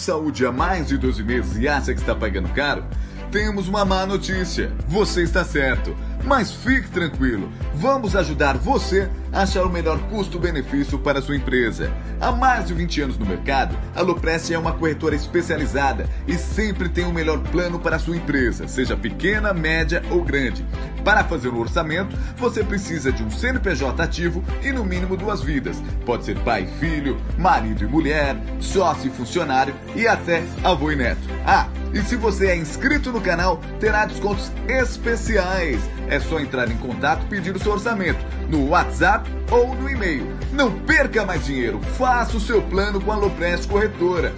de saúde há mais de 12 meses e acha que está pagando caro, temos uma má notícia. Você está certo. Mas fique tranquilo, vamos ajudar você a achar o melhor custo-benefício para sua empresa. Há mais de 20 anos no mercado, a Loprest é uma corretora especializada e sempre tem o melhor plano para sua empresa, seja pequena, média ou grande. Para fazer o orçamento, você precisa de um CNPJ ativo e no mínimo duas vidas. Pode ser pai e filho, marido e mulher, sócio e funcionário e até avô e neto. Ah, e se você é inscrito no canal, terá descontos especiais. É só entrar em contato e pedir o seu orçamento no WhatsApp ou no e-mail. Não perca mais dinheiro, faça o seu plano com a Loprest Corretora.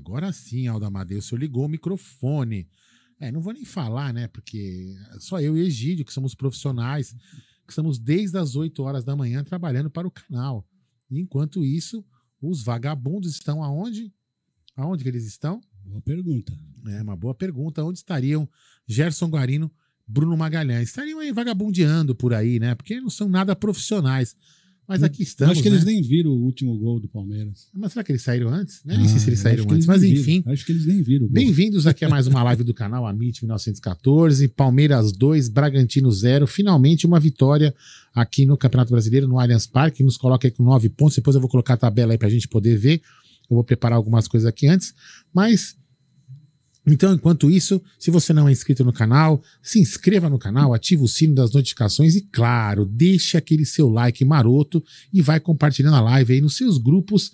Agora sim, Aldo Amadeu, o senhor ligou o microfone. É, não vou nem falar, né? Porque só eu e Egídio, que somos profissionais, que estamos desde as 8 horas da manhã trabalhando para o canal. E enquanto isso, os vagabundos estão aonde? Aonde que eles estão? Boa pergunta. É uma boa pergunta. Onde estariam Gerson Guarino, Bruno Magalhães? Estariam aí vagabundeando por aí, né? Porque não são nada profissionais. Mas aqui estamos. acho que né? eles nem viram o último gol do Palmeiras. Mas será que eles saíram antes? Nem sei Ah, se eles saíram antes. eles Mas enfim. viram. Acho que eles nem viram. Bem-vindos aqui a mais uma live do canal Amit 1914, Palmeiras 2, Bragantino 0. Finalmente uma vitória aqui no Campeonato Brasileiro, no Allianz Parque. Nos coloca aí com nove pontos. Depois eu vou colocar a tabela aí pra gente poder ver. Eu vou preparar algumas coisas aqui antes. Mas. Então, enquanto isso, se você não é inscrito no canal, se inscreva no canal, ative o sino das notificações e, claro, deixe aquele seu like maroto e vai compartilhando a live aí nos seus grupos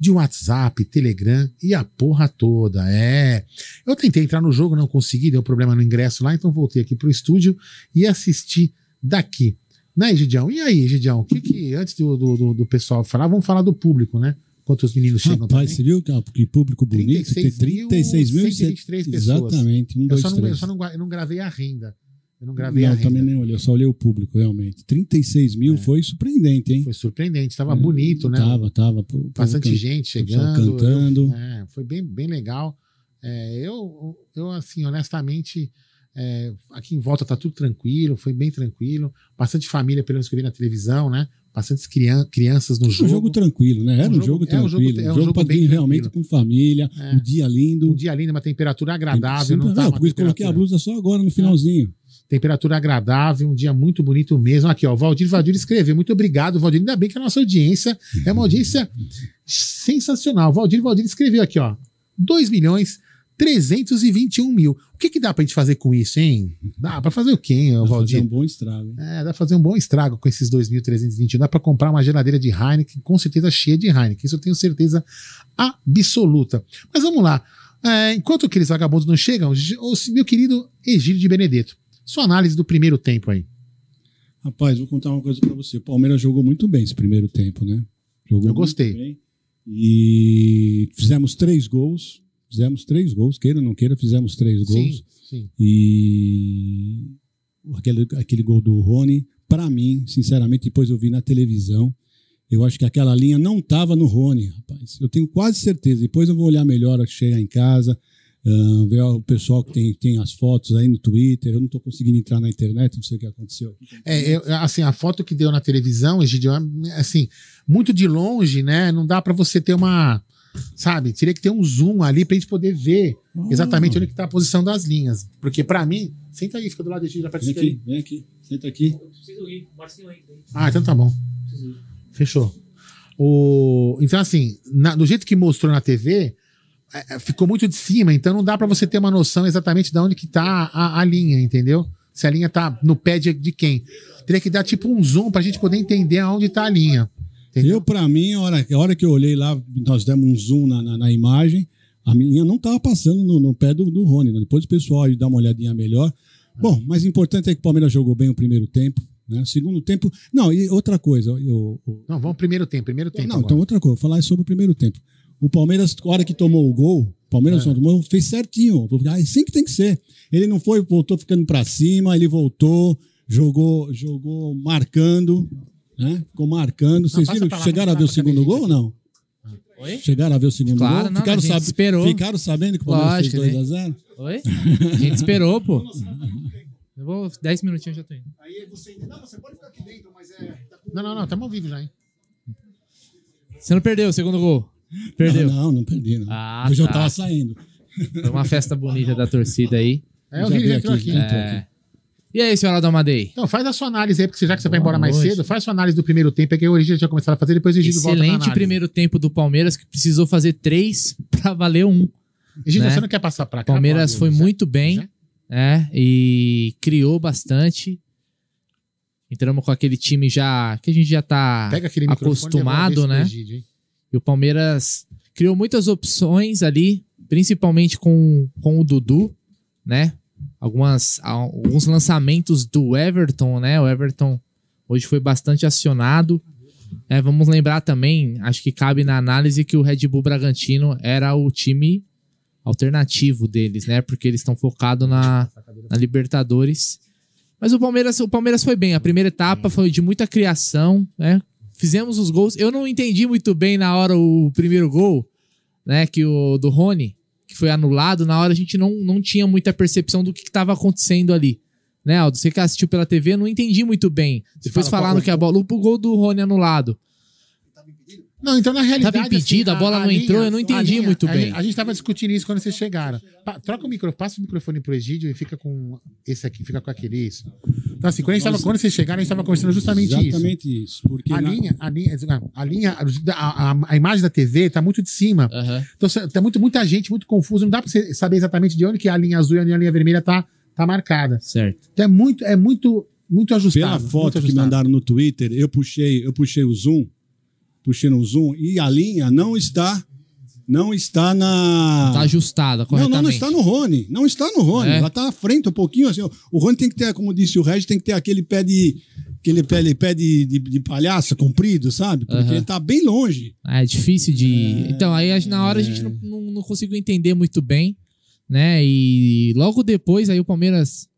de WhatsApp, Telegram e a porra toda. É. Eu tentei entrar no jogo, não consegui, deu problema no ingresso lá, então voltei aqui pro estúdio e assisti daqui. Né, Gidião? E aí, Gidião? O que que, antes do, do, do- pessoal falar, vamos falar do público, né? Enquanto os meninos chegam Rapaz, você também. viu que, que público bonito? Tem 36 mil. 36.123 pessoas. Exatamente. Um, Eu dois, só, não, eu três. só não, eu não gravei a renda. Eu não gravei Não, a eu renda. também nem olhei, eu só olhei o público, realmente. 36 mil foi surpreendente, hein? Foi surpreendente, estava bonito, né? Tava, tava. pô, pô, Bastante can- gente chegando. cantando. Eu- é, foi bem, bem legal. É, eu, eu, assim, honestamente, é, aqui em volta tá tudo tranquilo, foi bem tranquilo. Bastante família, pelo menos que eu vi na televisão, né? Bastantes crian crianças no Um jogo. jogo tranquilo, né? Era Um um jogo- jogo é um jogo- tranquilo. é um Um jogo jogo pra bem vir tranquilo. realmente com família, É. um dia lindo. Um dia lindo, uma temperatura agradável. Simples- não tá não, uma por isso coloquei a blusa só agora no finalzinho. Temperatura agradável, um dia muito bonito mesmo. Aqui, ó, o Valdir Valdir escreveu. Muito obrigado, Valdir. Ainda bem que a nossa audiência é uma audiência sensacional. Valdir Valdir escreveu aqui, ó. 2 milhões 321 mil. O que, que dá pra gente fazer com isso, hein? Dá pra fazer o quê, hein, Vai Valdir? fazer um bom estrago. hein? É, dá pra fazer um bom estrago com esses 2.321. Dá pra comprar uma geladeira de Heineken, com certeza cheia de Heineken. Isso eu tenho certeza absoluta. Mas vamos lá. É, enquanto aqueles vagabundos não chegam, ô, meu querido Egílio de Benedetto, sua análise do primeiro tempo aí. Rapaz, vou contar uma coisa pra você. O Palmeiras jogou muito bem esse primeiro tempo, né? Jogou Eu gostei. muito bem. E fizemos três gols. Fizemos três gols, queira ou não queira, fizemos três gols. Sim, sim. E aquele, aquele gol do Rony, para mim, sinceramente, depois eu vi na televisão, eu acho que aquela linha não estava no Rony, rapaz. Eu tenho quase certeza. Depois eu vou olhar melhor, chegar em casa, ah, ver o pessoal que tem, tem as fotos aí no Twitter. Eu não estou conseguindo entrar na internet, não sei o que aconteceu. É, eu- assim, a foto que deu na televisão, Egidio, é, assim, muito de longe, né? Não dá pra você ter uma. Sabe? Teria que ter um zoom ali pra gente poder ver exatamente onde que tá a posição das linhas. Porque pra mim, senta aí, fica do lado de Egídio, pra Vem aí. aqui, vem aqui, senta aqui. Preciso ir, Marcinho entra aí. Ah, então tá bom. Preciso ir. Fechou. O, então, assim, na- do jeito que mostrou na TV, é, é, ficou muito de cima, então não dá pra você ter uma noção exatamente de onde que tá a, a linha, entendeu? Se a linha tá no pé de, de quem. Teria que dar tipo um zoom pra gente poder entender aonde tá a linha. Entendeu? Eu, para mim, a hora, a hora que eu olhei lá, nós demos um zoom na, na, na imagem, a minha não estava passando no, no pé do, do Rony. né? Depois o pessoal aí dá uma olhadinha melhor. Bom, mas o importante é que o Palmeiras jogou bem o primeiro tempo. Né? Segundo tempo. Não, e outra coisa. Eu, eu- Não, vamos primeiro tempo, primeiro tempo. não, agora. então outra coisa. Vou falar sobre o primeiro tempo. O Palmeiras, na hora que tomou o gol, o Palmeiras É. tomou, fez certinho. Ah, Assim que tem que ser. Ele não foi, voltou ficando pra cima, ele voltou, jogou, jogou marcando, né? Ficou marcando. Vocês viram? lá, Chegaram a ver o segundo gol ou não? Oi? Chegaram a ver o segundo Claro, gol? não, ficaram, sab- esperou. ficaram sabendo que o Palmeiras fez né? 2x0? Oi? A gente esperou, pô. Eu vou. 10 minutinhos eu já tô indo. Aí você. Não, você pode ficar aqui dentro, mas é. Não, não, não, estamos ao vivo já, hein? Você não perdeu o segundo gol? Perdeu. Não, não, não perdi, não. Ah, Hoje eu tá. tava saindo. Foi uma festa bonita da torcida aí. É, o Já vídeo vi entrou aqui, aqui. já. É. E aí, senhora Dalmadei? Então, faz a sua análise aí, porque já que você vai embora mais Boa cedo, noite. faz a sua análise do primeiro tempo, é que Egídio já começado a fazer, depois o Egídio volta Excelente primeiro tempo do Palmeiras, que precisou fazer três pra valer um. Egídio, né? você não quer passar pra cá? Palmeiras foi muito bem, Zé? é, e criou bastante. Entramos com aquele time já que a gente já tá acostumado, né? Egídio? E o Palmeiras criou muitas opções ali, principalmente com, com o Dudu, né? Algumas, alguns lançamentos do Everton, né? O Everton hoje foi bastante acionado. É, vamos lembrar também, acho que cabe na análise que o Red Bull Bragantino era o time alternativo deles, né? Porque eles estão focados na, na Libertadores. Mas o Palmeiras, o Palmeiras foi bem. A primeira etapa foi de muita criação, né? Fizemos os gols. Eu não entendi muito bem na hora o primeiro gol, né? Que o do Rony, que foi anulado. Na hora a gente não, não tinha muita percepção do que estava acontecendo ali. Né, Aldo? Você que assistiu pela TV, eu não entendi muito bem. Depois fala falaram que a bola. O gol do Rony anulado. Não, então na realidade. Tava impedido, a bola não entrou, eu não entendi muito a bem. A gente tava discutindo isso quando vocês chegaram. Pa- troca o microfone, passa o microfone pro Egídio e fica com esse aqui, fica com aquele isso. Então, assim, quando, a gente tava, quando vocês chegaram, a gente tava conversando justamente isso. Exatamente isso. Porque A na- linha, a linha, a linha, a, a- a imagem da TV tá muito de cima. Aham. Então cê- tá muito, muita gente, muito confuso. Não dá pra você saber exatamente de onde que a linha azul e a linha vermelha tá, tá marcada. Certo. Então é muito, é muito, muito ajustado. Pela muito foto que ajustado. mandaram no Twitter, eu puxei, eu puxei o zoom, puxei no zoom e a linha não está, não está na. Tá ajustada não, corretamente. não, não está no Rony. Não está no Rony. É? Ela está à frente um pouquinho assim. O Rony tem que ter, como disse o Regis, tem que ter aquele pé de. Aquele pé, pé de, de, de palhaço comprido, sabe? Porque Aham. ele tá bem longe. Ah, É difícil de. então, aí na hora a gente não, não, não conseguiu entender muito bem, né? E logo depois aí o Palmeiras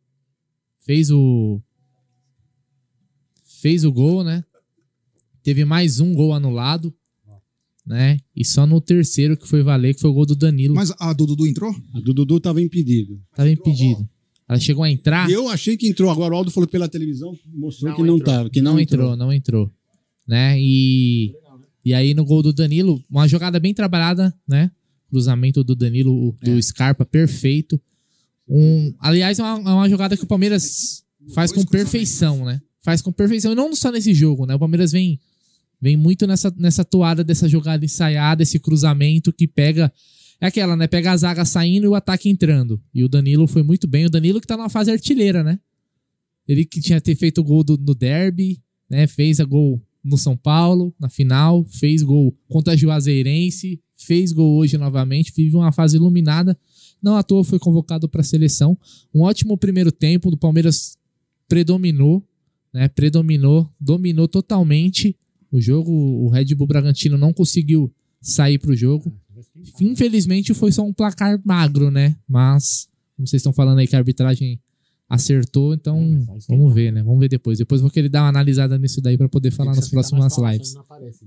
fez o. Fez o gol, né? Teve mais um gol anulado, né? E só no terceiro que foi valer, que foi o gol do Danilo. Mas a do Dudu entrou? A do Dudu estava impedido. Tava impedido. Ela chegou a entrar. E eu achei que entrou. Agora o Aldo falou pela televisão, mostrou Não que não entrou. estava. Que não, não, entrou, não entrou. Né? E, e aí no gol do Danilo, uma jogada bem trabalhada, né? Cruzamento do Danilo, do Scarpa, perfeito. Um, aliás, é uma, é uma jogada que o Palmeiras faz com perfeição, né? Faz com perfeição. E não só nesse jogo, né? O Palmeiras vem, vem muito nessa, nessa toada dessa jogada ensaiada, esse cruzamento que pega. É aquela, né? Pega a zaga saindo e o ataque entrando. E o Danilo foi muito bem. O Danilo que tá numa fase artilheira, né? Ele que tinha ter feito o gol do, no derby, né? Fez a gol no São Paulo, na final, fez gol contra a Juazeirense, fez gol hoje novamente, vive uma fase iluminada. Não à toa foi convocado para a seleção. Um ótimo primeiro tempo do Palmeiras predominou, né? Predominou, dominou totalmente o jogo. O Red Bull Bragantino não conseguiu sair para o jogo. Infelizmente foi só um placar magro, né? Mas, como vocês estão falando aí que a arbitragem acertou, então vamos ver, né? Vamos ver depois. Depois vou querer dar uma analisada nisso daí para poder falar nas próximas lives.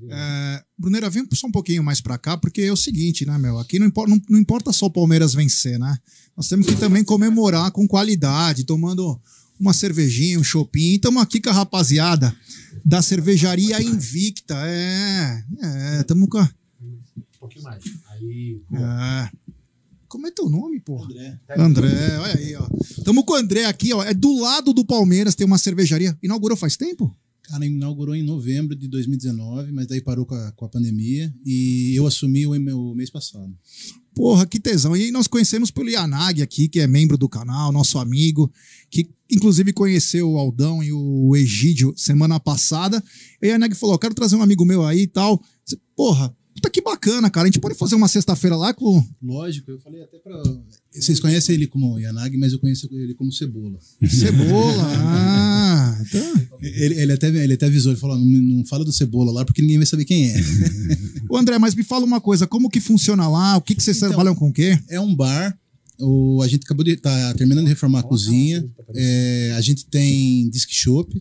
É, Brunera, vem só um pouquinho mais pra cá, porque é o seguinte, né, meu? Aqui não importa, não, não importa só o Palmeiras vencer, né? Nós temos que também comemorar com qualidade, tomando uma cervejinha, um chopinho. Estamos aqui com a rapaziada da cervejaria Invicta. É, é, estamos com a. Um pouquinho mais. Aí, É. Como é teu nome, porra? André. André, olha aí, ó. Tamo com o André aqui, ó. É do lado do Palmeiras, tem uma cervejaria. Inaugurou faz tempo? Cara, inaugurou em novembro de 2019, mas daí parou com a, com a pandemia e eu assumi o meu mês passado. Porra, que tesão. E aí nós conhecemos pelo Yanag aqui, que é membro do canal, nosso amigo, que inclusive conheceu o Aldão e o Egídio semana passada. E a Yanag falou: quero trazer um amigo meu aí e tal. Porra, Puta que bacana, cara. A gente pode fazer uma sexta-feira lá com. Lógico, eu falei até pra. Vocês conhecem ele como Yanagi, mas eu conheço ele como Cebola. Cebola. ah, então. Ele, ele, até, ele até avisou, ele falou: não, não fala do Cebola lá porque ninguém vai saber quem é. Ô, André, mas me fala uma coisa: como que funciona lá? O que, que vocês Então, trabalham com o quê? É um bar. O, a gente acabou de tá terminando de reformar a cozinha. É, a gente tem disc shop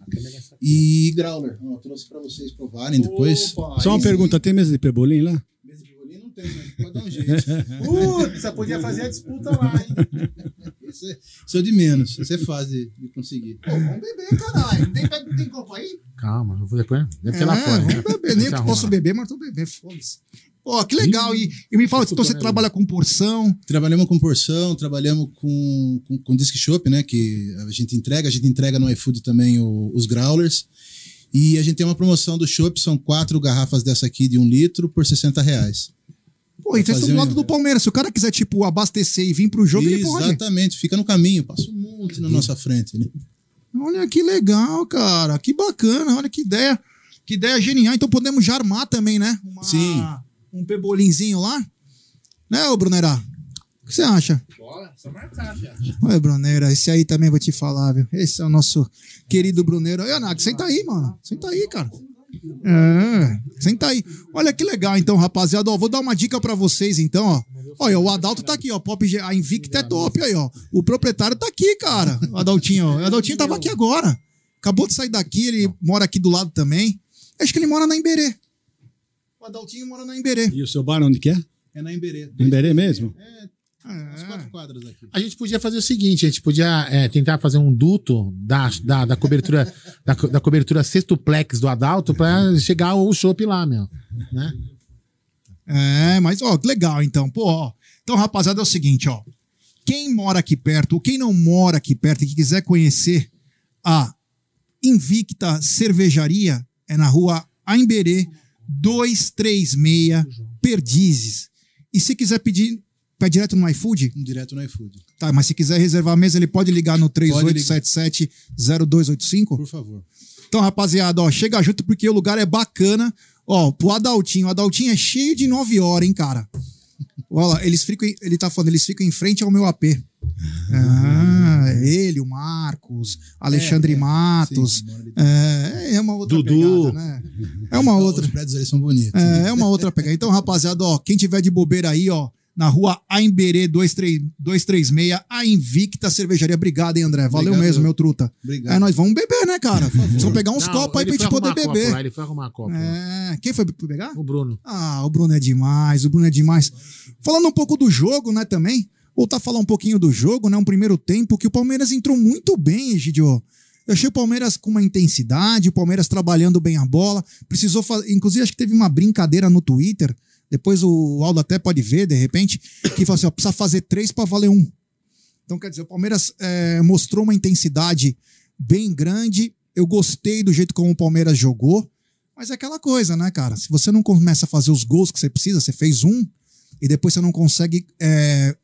e growler. Ó, trouxe pra vocês provarem depois. Só uma pergunta: tem mesa de pebolim lá? Mesa de bolinho não tem, mas pode dar um jeito. Putz, você podia fazer a disputa lá, hein? Isso é, isso é de menos. Isso é fácil de, conseguir. Pô, vamos beber, caralho. Tem, tem copo aí? Calma, eu vou depois. Deve ter lá É, fora. Vamos né? beber. Nem que posso lá. beber, mas tô bebendo. Foda-se. Pô, que legal. E, e me fala, então você trabalha com porção. Trabalhamos com porção, trabalhamos com, com, com disc shop, né? Que a gente entrega, a gente entrega no iFood também o- os growlers. E a gente tem uma promoção do shop, são quatro garrafas dessa aqui de um litro por 60 reais. Pô, e vocês estão do lado do Palmeiras. Se o cara quiser, tipo, abastecer e vir pro jogo, ele pode. Exatamente, fica no caminho, passa um monte na nossa frente. Né? Olha que legal, cara. Que bacana. Olha que ideia. Que ideia genial. Então podemos já armar também, né? Uma- Sim. Um pebolinzinho lá. Né, ô Brunerá? O que você acha? Bola, só marcar, já. Olha, Bruneira, esse aí também vou te falar, viu? Esse é o nosso querido Bruneiro. Aí, Anak, senta aí, mano. Senta aí, cara. É, senta aí. Olha que legal, então, rapaziada. Ó, vou dar uma dica pra vocês, então, ó. Olha, o Adalto tá aqui, ó. Pop, a Invicta é top aí, ó. O proprietário tá aqui, cara. O Adaltinho, ó. O Adaltinho tava aqui agora. Acabou de sair daqui, ele mora aqui do lado também. Acho que ele mora na Emberê. O Adaltinho mora na Emberê. E o seu bar onde que é? É na Emberê. Em Berê mesmo? As quatro quadras aqui. A gente podia fazer o seguinte, a gente podia é, tentar fazer um duto da, da, da cobertura da, da cobertura sextuplex do Adalto pra chegar o chopp lá, meu. Né? É, mas ó, que legal então. Pô, ó. Então, rapaziada, é o seguinte, ó. Quem mora aqui perto, ou quem não mora aqui perto e que quiser conhecer a Invicta Cervejaria, é na rua Aimberê 236 Perdizes. E se quiser pedir, pede direto no iFood, Direto no iFood. tá, mas se quiser reservar a mesa, ele pode ligar no 3877-0285. Por favor. Então, rapaziada, ó, chega junto porque o lugar é bacana. Ó, pro Adaltinho. O Adaltinho é cheio de 9 horas, hein, cara? Olha lá, eles ficam, em- ele tá falando, eles ficam em frente ao meu AP. Ah, ele, o Marcos, Alexandre É, é, Matos. sim, é, é uma outra Dudu. pegada, né? É uma outra. Os prédios ali são bonitos. É, é uma outra pegada. Então, rapaziada, ó, quem tiver de bobeira aí, ó, na rua Aimberê 23 236, a Invicta Cervejaria. Obrigado, hein, André? Valeu Obrigado. mesmo, meu truta. Obrigado. É, nós vamos beber, né, cara? Vamos pegar uns Não, copos aí pra gente poder copo beber. lá, ele foi arrumar copo. lá. É, quem foi pegar? O Bruno. Ah, o Bruno é demais, o Bruno é demais. Falando um pouco do jogo, né, também. Voltar a falar um pouquinho do jogo, né? Um primeiro tempo que o Palmeiras entrou muito bem, Egidio. Eu achei o Palmeiras com uma intensidade, o Palmeiras trabalhando bem a bola. Precisou fazer. Inclusive, acho que teve uma brincadeira no Twitter. Depois o Aldo até pode ver, de repente, que falou assim: ó, precisa fazer três para valer um. Então, quer dizer, o Palmeiras é, mostrou uma intensidade bem grande. Eu gostei do jeito como o Palmeiras jogou. Mas é aquela coisa, né, cara? Se você não começa a fazer os gols que você precisa, você fez um, e depois você não consegue é,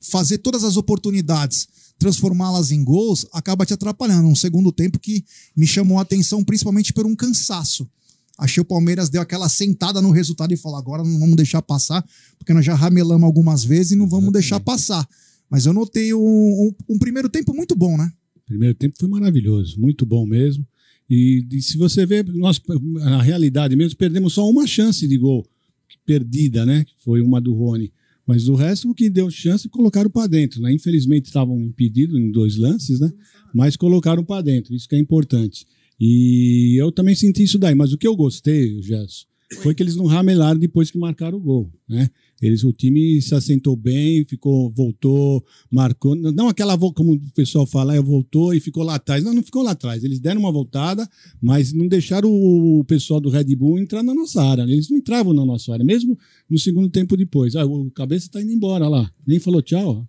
fazer todas as oportunidades, transformá-las em gols, acaba te atrapalhando. Um segundo tempo que me chamou a atenção, principalmente por um cansaço. Achei o Palmeiras deu aquela sentada no resultado e falou: agora não vamos deixar passar, porque nós já ramelamos algumas vezes e não vamos deixar passar. Mas eu notei um, um- um primeiro tempo muito bom, né? Primeiro tempo foi maravilhoso, muito bom mesmo. E, e se você ver, nós, na realidade mesmo, perdemos só uma chance de gol perdida, né? Foi uma do Rony. Mas o resto, o que deu chance, colocaram para dentro. Né? Infelizmente estavam impedidos em dois lances, né? Mas colocaram para dentro, isso que é importante. E eu também senti isso daí. Mas o que eu gostei, Gerson, foi que eles não ramelaram depois que marcaram o gol, né? Eles, o time se assentou bem, ficou, voltou, marcou. Não aquela como o pessoal fala, "Ah, voltou e ficou lá atrás. Não, não ficou lá atrás. Eles deram uma voltada, mas não deixaram o pessoal do Red Bull entrar na nossa área. Eles não entravam na nossa área, mesmo no segundo tempo depois. Ah, o cabeça tá indo embora lá. Nem falou tchau.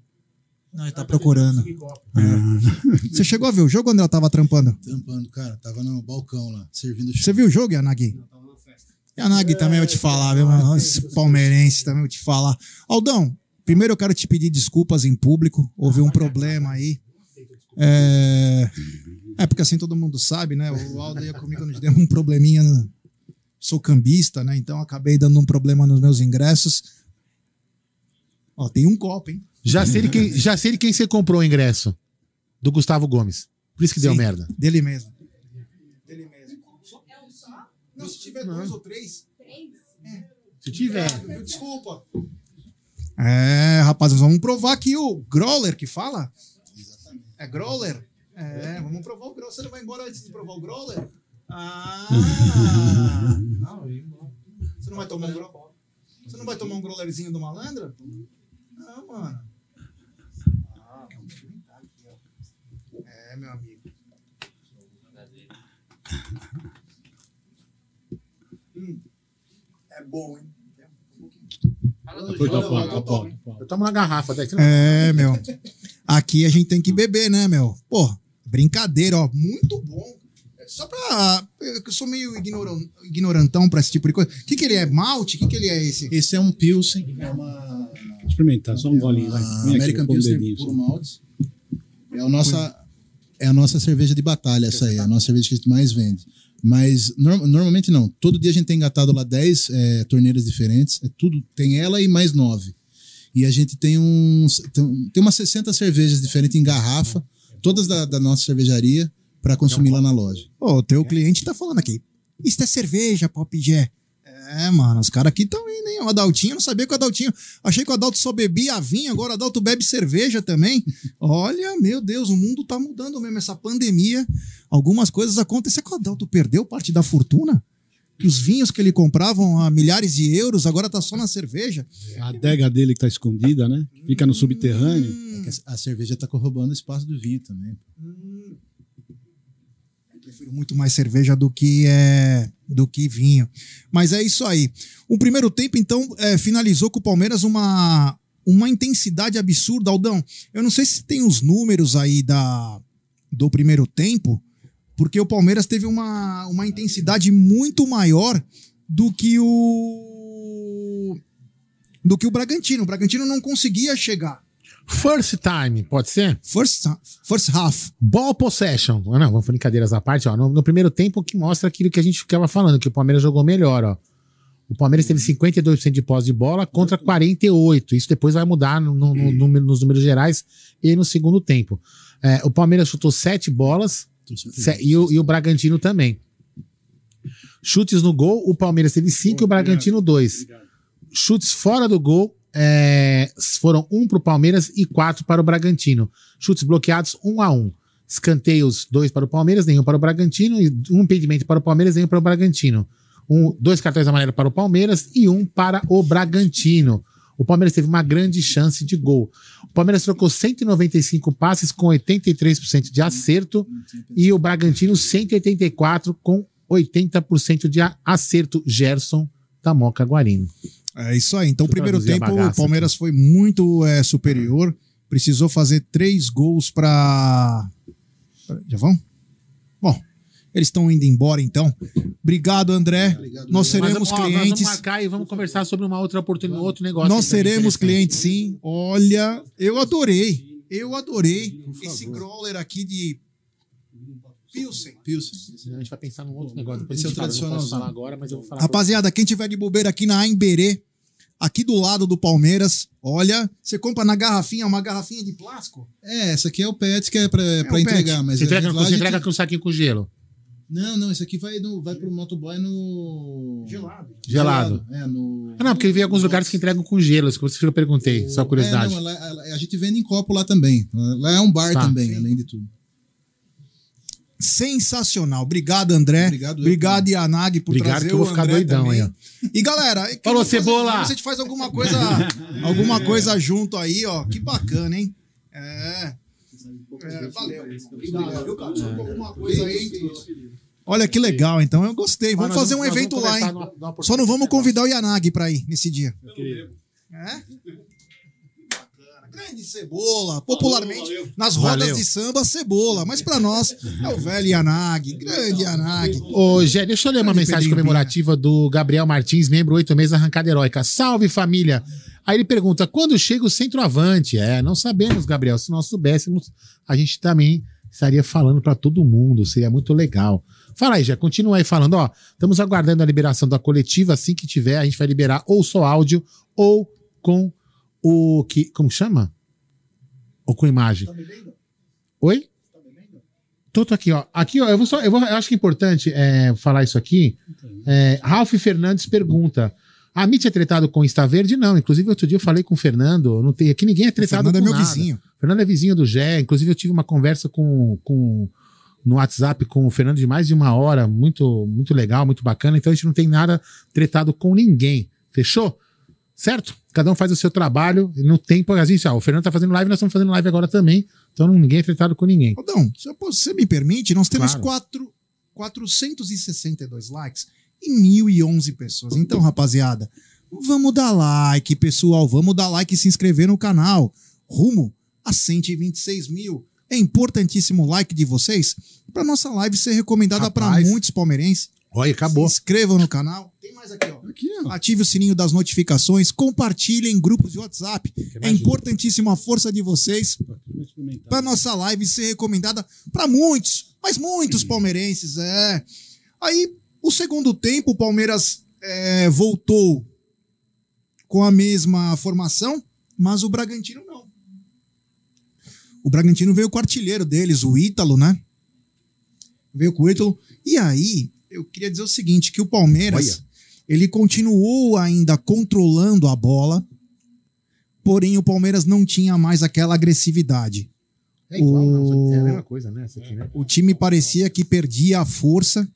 Não, ele tá procurando. É. Você chegou a ver o jogo quando ela tava trampando? Tampando, cara. Tava no balcão lá, servindo. Você viu o jogo, Yanagi? Yanagi também eu te falar, viu, mano? Esse palmeirense também eu te falar. Aldão, primeiro eu quero te pedir desculpas em público. Houve um problema aí. É, é porque assim todo mundo sabe, né? O Aldo ia comigo, nós demos um probleminha. no- sou cambista, né? Então acabei dando um problema nos meus ingressos. Ó, tem um copo, hein? Já sei, de quem, já sei de quem você comprou o ingresso. Do Gustavo Gomes. Por isso que deu Sim, merda. Dele mesmo. Dele mesmo. Não, se tiver dois ou três. Se tiver. Desculpa. É, rapaz, nós vamos provar aqui o Growler que fala. É Growler? É, vamos provar o Growler. Você não vai embora antes de provar o Growler? Ah! Não, Você não vai tomar um Growler? Você não vai tomar um Growlerzinho do malandro? Não, mano. Ah, vamos experimentar aqui, ó. É, meu amigo. Hum, é bom, hein? Da pau. Eu tomo uma garrafa daqui. É, meu. Aqui a gente tem que beber, né, meu? Pô, brincadeira, ó. Muito bom. É Só pra. Eu sou meio ignoran- ignorantão pra esse tipo de coisa. O que, que ele é? Malte? O que, que ele é esse? Esse é um Pilsen, é uma Experimentar, só um golinho. Vai. American dedinho, puro só. malte. É a nossa é a nossa cerveja de batalha essa aí, é a nossa cerveja que a gente mais vende. Mas norm- normalmente não. Todo dia a gente tem engatado lá 10 é, torneiras diferentes. É tudo tem ela e mais nove. E a gente tem uns tem, tem umas 60 cervejas diferentes em garrafa, todas da, da nossa cervejaria para consumir lá na loja. Ô, o teu cliente tá falando aqui. Isso é cerveja, Pop Jé. É, mano, os caras aqui estão indo, hein? O Adaltinho, eu não sabia que o Adaltinho. Achei que o Adalto só bebia vinho, agora o Adalto bebe cerveja também. Olha, meu Deus, o mundo tá mudando mesmo. Essa pandemia, algumas coisas acontecem. Será que o Adalto perdeu parte da fortuna? Que os vinhos que ele compravam a milhares de euros, agora tá só na cerveja? A adega dele que tá escondida, né? Fica no subterrâneo. É que a, cerveja tá roubando o espaço do vinho também. Eu prefiro muito mais cerveja do que é do que vinho. Mas é isso aí. O primeiro tempo, então, é, finalizou com o Palmeiras uma, uma intensidade absurda, Aldão. Eu não sei se tem os números aí da, do primeiro tempo, porque o Palmeiras teve uma, uma intensidade muito maior do que o do que o Bragantino. O Bragantino não conseguia chegar. First time, pode ser? First, first half. Ball possession. Ah, Não, vamos brincadeiras à parte, ó. No, no primeiro tempo, que mostra aquilo que a gente ficava falando, que o Palmeiras jogou melhor, ó. O Palmeiras teve 52% de posse de bola contra 48%. Isso depois vai mudar no- no- nos números gerais e no segundo tempo. É, o Palmeiras chutou sete bolas se- e, o, e o Bragantino também. Chutes no gol, o Palmeiras teve cinco e o Bragantino dois. Chutes fora do gol é, foram um para o Palmeiras e quatro para o Bragantino. Chutes bloqueados, um a um. Escanteios, dois para o Palmeiras, nenhum para o Bragantino. E um impedimento para o Palmeiras, nenhum para o Bragantino. Um, dois cartões amarelos para o Palmeiras e um para o Bragantino. O Palmeiras teve uma grande chance de gol. O Palmeiras trocou 195 passes com 83% de acerto e o Bragantino 184 com 80% de acerto. Gerson da Moca Guarino. É isso aí. Então, o Deixa primeiro tempo, o Palmeiras foi muito é, superior. Precisou fazer três gols para. Já vão? Bom, eles estão indo embora então. Obrigado, André. Nós seremos Mas, ó, Nós clientes. vamos marcar e vamos conversar sobre uma outra oportunidade, outro negócio. Nós seremos clientes, sim. Olha, eu adorei. Eu adorei esse growler aqui de Pilsen. Pilsen. A gente vai pensar num outro negócio. Depois Esse a é o não posso tradicionalzão. falar agora, mas eu vou falar. Rapaziada, quem tiver de bobeira aqui na Aimberê, aqui do lado do Palmeiras, olha, você compra na garrafinha, uma garrafinha de plástico. É, essa aqui é o PET que é pra, pra o entregar, PET. mas Você a entrega, você a gente- entrega com um saquinho com gelo. Não, não, esse aqui vai, no, vai pro motoboy no. Gelado. Gelado. É, no. Ah, não, porque eu vi alguns lugares que entregam com gelo. Que eu perguntei, só curiosidade. É, não, lá- a, a gente vende em copo lá também. Lá é um bar Tá. também, além de tudo. Sensacional. Obrigado, André. Obrigado, Obrigado, Yanag, por Obrigado, trazer que eu vou o ficar André doidão também. aí, E galera, Falou, eu vou fazer- Cebola! A gente faz alguma coisa, alguma coisa junto aí, ó. Que bacana, hein? É. É, valeu. Obrigado, alguma coisa aí, hein? Olha que legal, então eu gostei. Vamos fazer um evento lá, hein? Só não vamos convidar o Yanag pra ir nesse dia. É? Grande cebola, popularmente nas rodas Valeu. de samba, cebola, mas pra nós é o velho Yanag, grande Yanag. Ô, Gé, deixa eu ler uma Grande mensagem Pedrinho comemorativa do Gabriel Martins, membro oito meses arrancada heróica. Salve, família! Aí ele pergunta: quando chega o centroavante? É, não sabemos, Gabriel. Se nós soubéssemos, a gente também estaria falando para todo mundo. Seria muito legal. Fala aí, já continua aí falando, ó. Estamos aguardando a liberação da coletiva. Assim que tiver, a gente vai liberar ou só áudio ou com o que. Como chama? Ou com imagem. Oi? Tô, tô aqui, ó. Aqui, ó, eu vou só. Eu, vou, eu acho que é importante é, falar isso aqui. É, Ralph Fernandes pergunta. A Mitch é tretado com Insta Verde? Não. Inclusive, outro dia eu falei com o Fernando. Não tem, aqui ninguém é O tretado Fernando é com meu nada. vizinho. O Fernando é vizinho do Gé. Inclusive, eu tive uma conversa com, com no WhatsApp com o Fernando de mais de uma hora. Muito, muito legal, muito bacana. Então a gente não tem nada tretado com ninguém. Fechou? Certo? Cada um faz o seu trabalho. e Não tem. A gente, ah, o Fernando tá fazendo live, nós estamos fazendo live agora também. Então ninguém é tretado com ninguém. Aldão, se você me permite, nós temos Claro. quatro, 462 likes e 1.011 pessoas. Então, rapaziada, vamos dar like, pessoal. Vamos dar like e se inscrever no canal. Rumo a 126 mil. É importantíssimo o like de vocês para nossa live ser recomendada para muitos palmeirenses. Olha, acabou. Se inscrevam no canal. Tem mais aqui, ó. Aqui. Ative o sininho das notificações, compartilhem em grupos de WhatsApp. É importantíssima a força de vocês para nossa live ser recomendada para muitos, mas muitos palmeirenses, é. Aí, o segundo tempo, o Palmeiras é, voltou com a mesma formação, mas o Bragantino não. O Bragantino veio com o artilheiro deles, o Ítalo, né? Veio com o Ítalo. E aí, eu queria dizer o seguinte, que o Palmeiras, Olha. Ele continuou ainda controlando a bola, porém o Palmeiras não tinha mais aquela agressividade. É igual, não, O- é a mesma coisa, né? Aqui, né? O time parecia que perdia a força.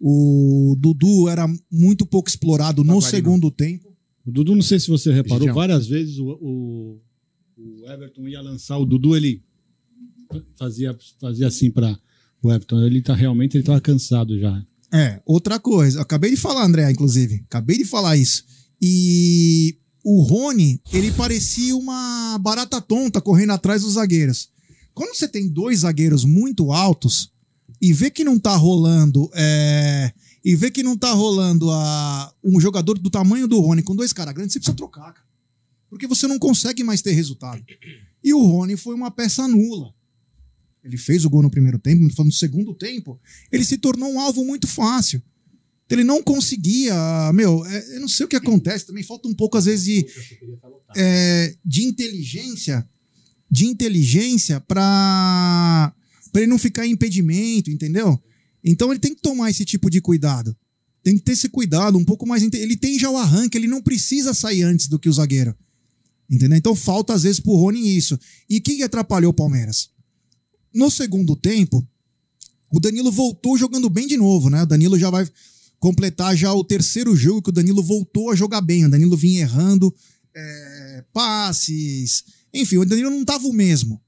O Dudu era muito pouco explorado no segundo tempo. O Dudu, não sei se você reparou, várias vezes o, o, o Everton ia lançar o Dudu, ele fazia, fazia assim para o Everton. Ele tá realmente ele tava cansado já. É, outra coisa. eu Acabei de falar, André, inclusive. Acabei de falar isso. E o Rony, ele parecia uma barata tonta correndo atrás dos zagueiros. Quando você tem dois zagueiros muito altos e vê que não tá rolando. é, e vê que não tá rolando a, um jogador do tamanho do Rony com dois caras grandes, você precisa trocar, cara. Porque você não consegue mais ter resultado. E o Rony foi uma peça nula. Ele fez o gol no primeiro tempo, mas no segundo tempo, ele se tornou um alvo muito fácil. Ele não conseguia, meu, é, eu não sei o que acontece, também falta um pouco, às vezes, de, é, de inteligência, de inteligência para ele não ficar em impedimento, entendeu? Então ele tem que tomar esse tipo de cuidado. Tem que ter esse cuidado, um pouco mais. Ele tem já o arranque, ele não precisa sair antes do que o zagueiro. Entendeu? Então falta, às vezes, pro Rony isso. E quem que atrapalhou o Palmeiras? No segundo tempo, o Danilo voltou jogando bem de novo, né? O Danilo já vai completar já o terceiro jogo que o Danilo voltou a jogar bem. O Danilo vinha errando é, passes. Enfim, o Danilo não tava o mesmo.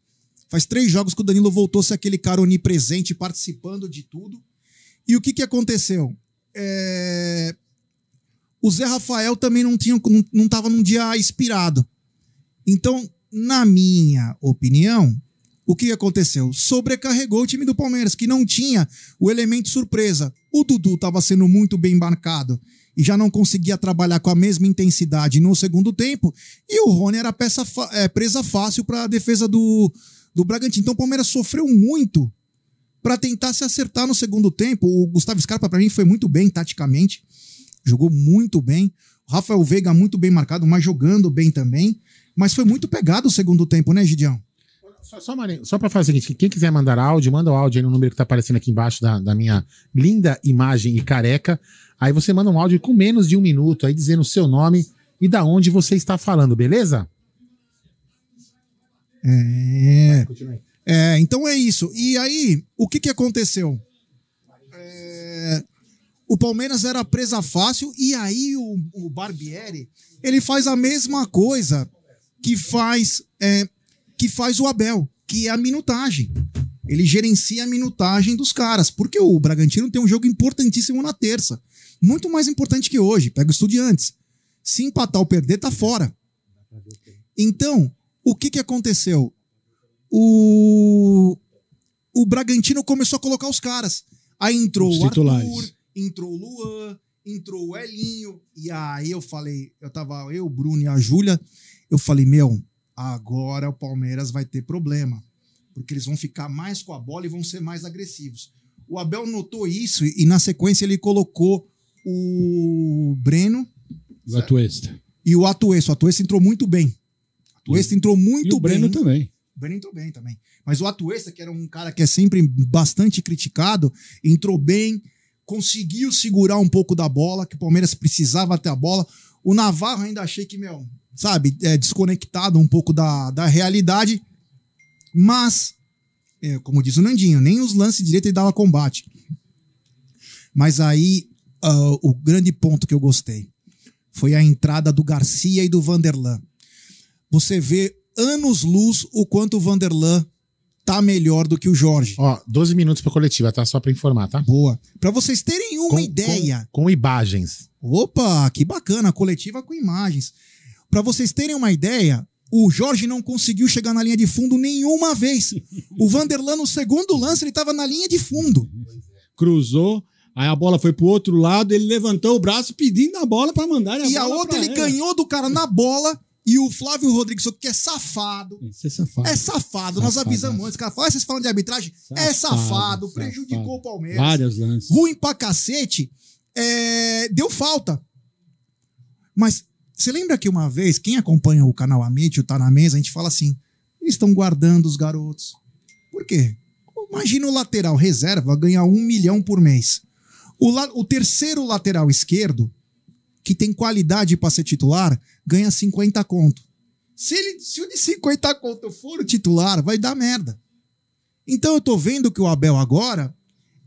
Faz três jogos que o Danilo voltou a ser aquele cara onipresente, participando de tudo. E o que, que aconteceu? É, O Zé Rafael também não tinha, não, não tava num dia inspirado. Então, na minha opinião, o que aconteceu? Sobrecarregou o time do Palmeiras, que não tinha o elemento surpresa. O Dudu estava sendo muito bem marcado e já não conseguia trabalhar com a mesma intensidade no segundo tempo. E o Rony era peça é, presa fácil para a defesa do, do Bragantino. Então o Palmeiras sofreu muito para tentar se acertar no segundo tempo. O Gustavo Scarpa, para mim, foi muito bem taticamente. Jogou muito bem. O Rafael Veiga, muito bem marcado, mas jogando bem também. Mas foi muito pegado o segundo tempo, né, Gidião? Só, só, Marinho, só para fazer o seguinte: quem quiser mandar áudio, manda o áudio aí no número que tá aparecendo aqui embaixo da, da minha linda imagem e careca. Aí você manda um áudio com menos de um minuto aí dizendo o seu nome e da onde você está falando, beleza? É. É, então é isso. E aí, o que, que aconteceu? É, o Palmeiras era presa fácil e aí o, o Barbieri ele faz a mesma coisa que faz é, que faz o Abel, que é a minutagem. Ele gerencia a minutagem dos caras, porque o Bragantino tem um jogo importantíssimo na terça, muito mais importante que hoje. Pega o Estudiantes. Se empatar ou perder, tá fora. Então, o que, que aconteceu? o, o Bragantino começou a colocar os caras. Aí entrou Os o titulares. Arthur, entrou o Luan, entrou o Elinho. E aí eu falei, eu tava eu, o Bruno e a Júlia. Eu falei, meu, agora o Palmeiras vai ter problema. Porque eles vão ficar mais com a bola e vão ser mais agressivos. O Abel notou isso e, na sequência ele colocou o Breno O Atuesta. e o Atuesta. O Atuesta entrou muito bem. O Atuesta entrou muito E o Breno também. O Breno entrou bem também. Mas o Atuesta, que era um cara que é sempre bastante criticado, entrou bem, conseguiu segurar um pouco da bola, que o Palmeiras precisava ter a bola. O Navarro ainda achei que, meu, sabe, é desconectado um pouco da, da realidade. Mas, é, como diz o Nandinho, nem os lances direito ele dava combate. Mas aí, ah, o grande ponto que eu gostei foi a entrada do Garcia e do Vanderlan. Você vê anos luz o quanto o Vanderlan tá melhor do que o Jorge. Ó, 12 minutos pra coletiva, tá? Só pra informar, tá? Boa. Pra vocês terem uma Com- ideia. Com, com imagens. Opa, que bacana, coletiva com imagens. Pra vocês terem uma ideia, o Jorge não conseguiu chegar na linha de fundo nenhuma vez. O Vanderlan no segundo lance, ele tava na linha de fundo. Cruzou, aí a bola foi pro outro lado, ele levantou o braço pedindo a bola pra mandar E a outra ele ganhou do cara na bola e o Flávio Rodrigues, que é safado, Isso é safado. É safado, nós Safadaço. avisamos antes. Cara, fala, vocês falam de arbitragem? é safado, prejudicou safado. o Palmeiras. Vários lances. Ruim pra cacete. é, deu falta. Mas você lembra que uma vez, quem acompanha o canal Amit, o Tá na Mesa, a gente fala assim: eles estão guardando os garotos. Por quê? Imagina o lateral reserva ganhar um milhão por mês. O, la- o terceiro lateral esquerdo, que tem qualidade pra ser titular, ganha 50 conto. Se, ele, se o de 50 conto for o titular, vai dar merda. Então eu tô vendo que o Abel agora,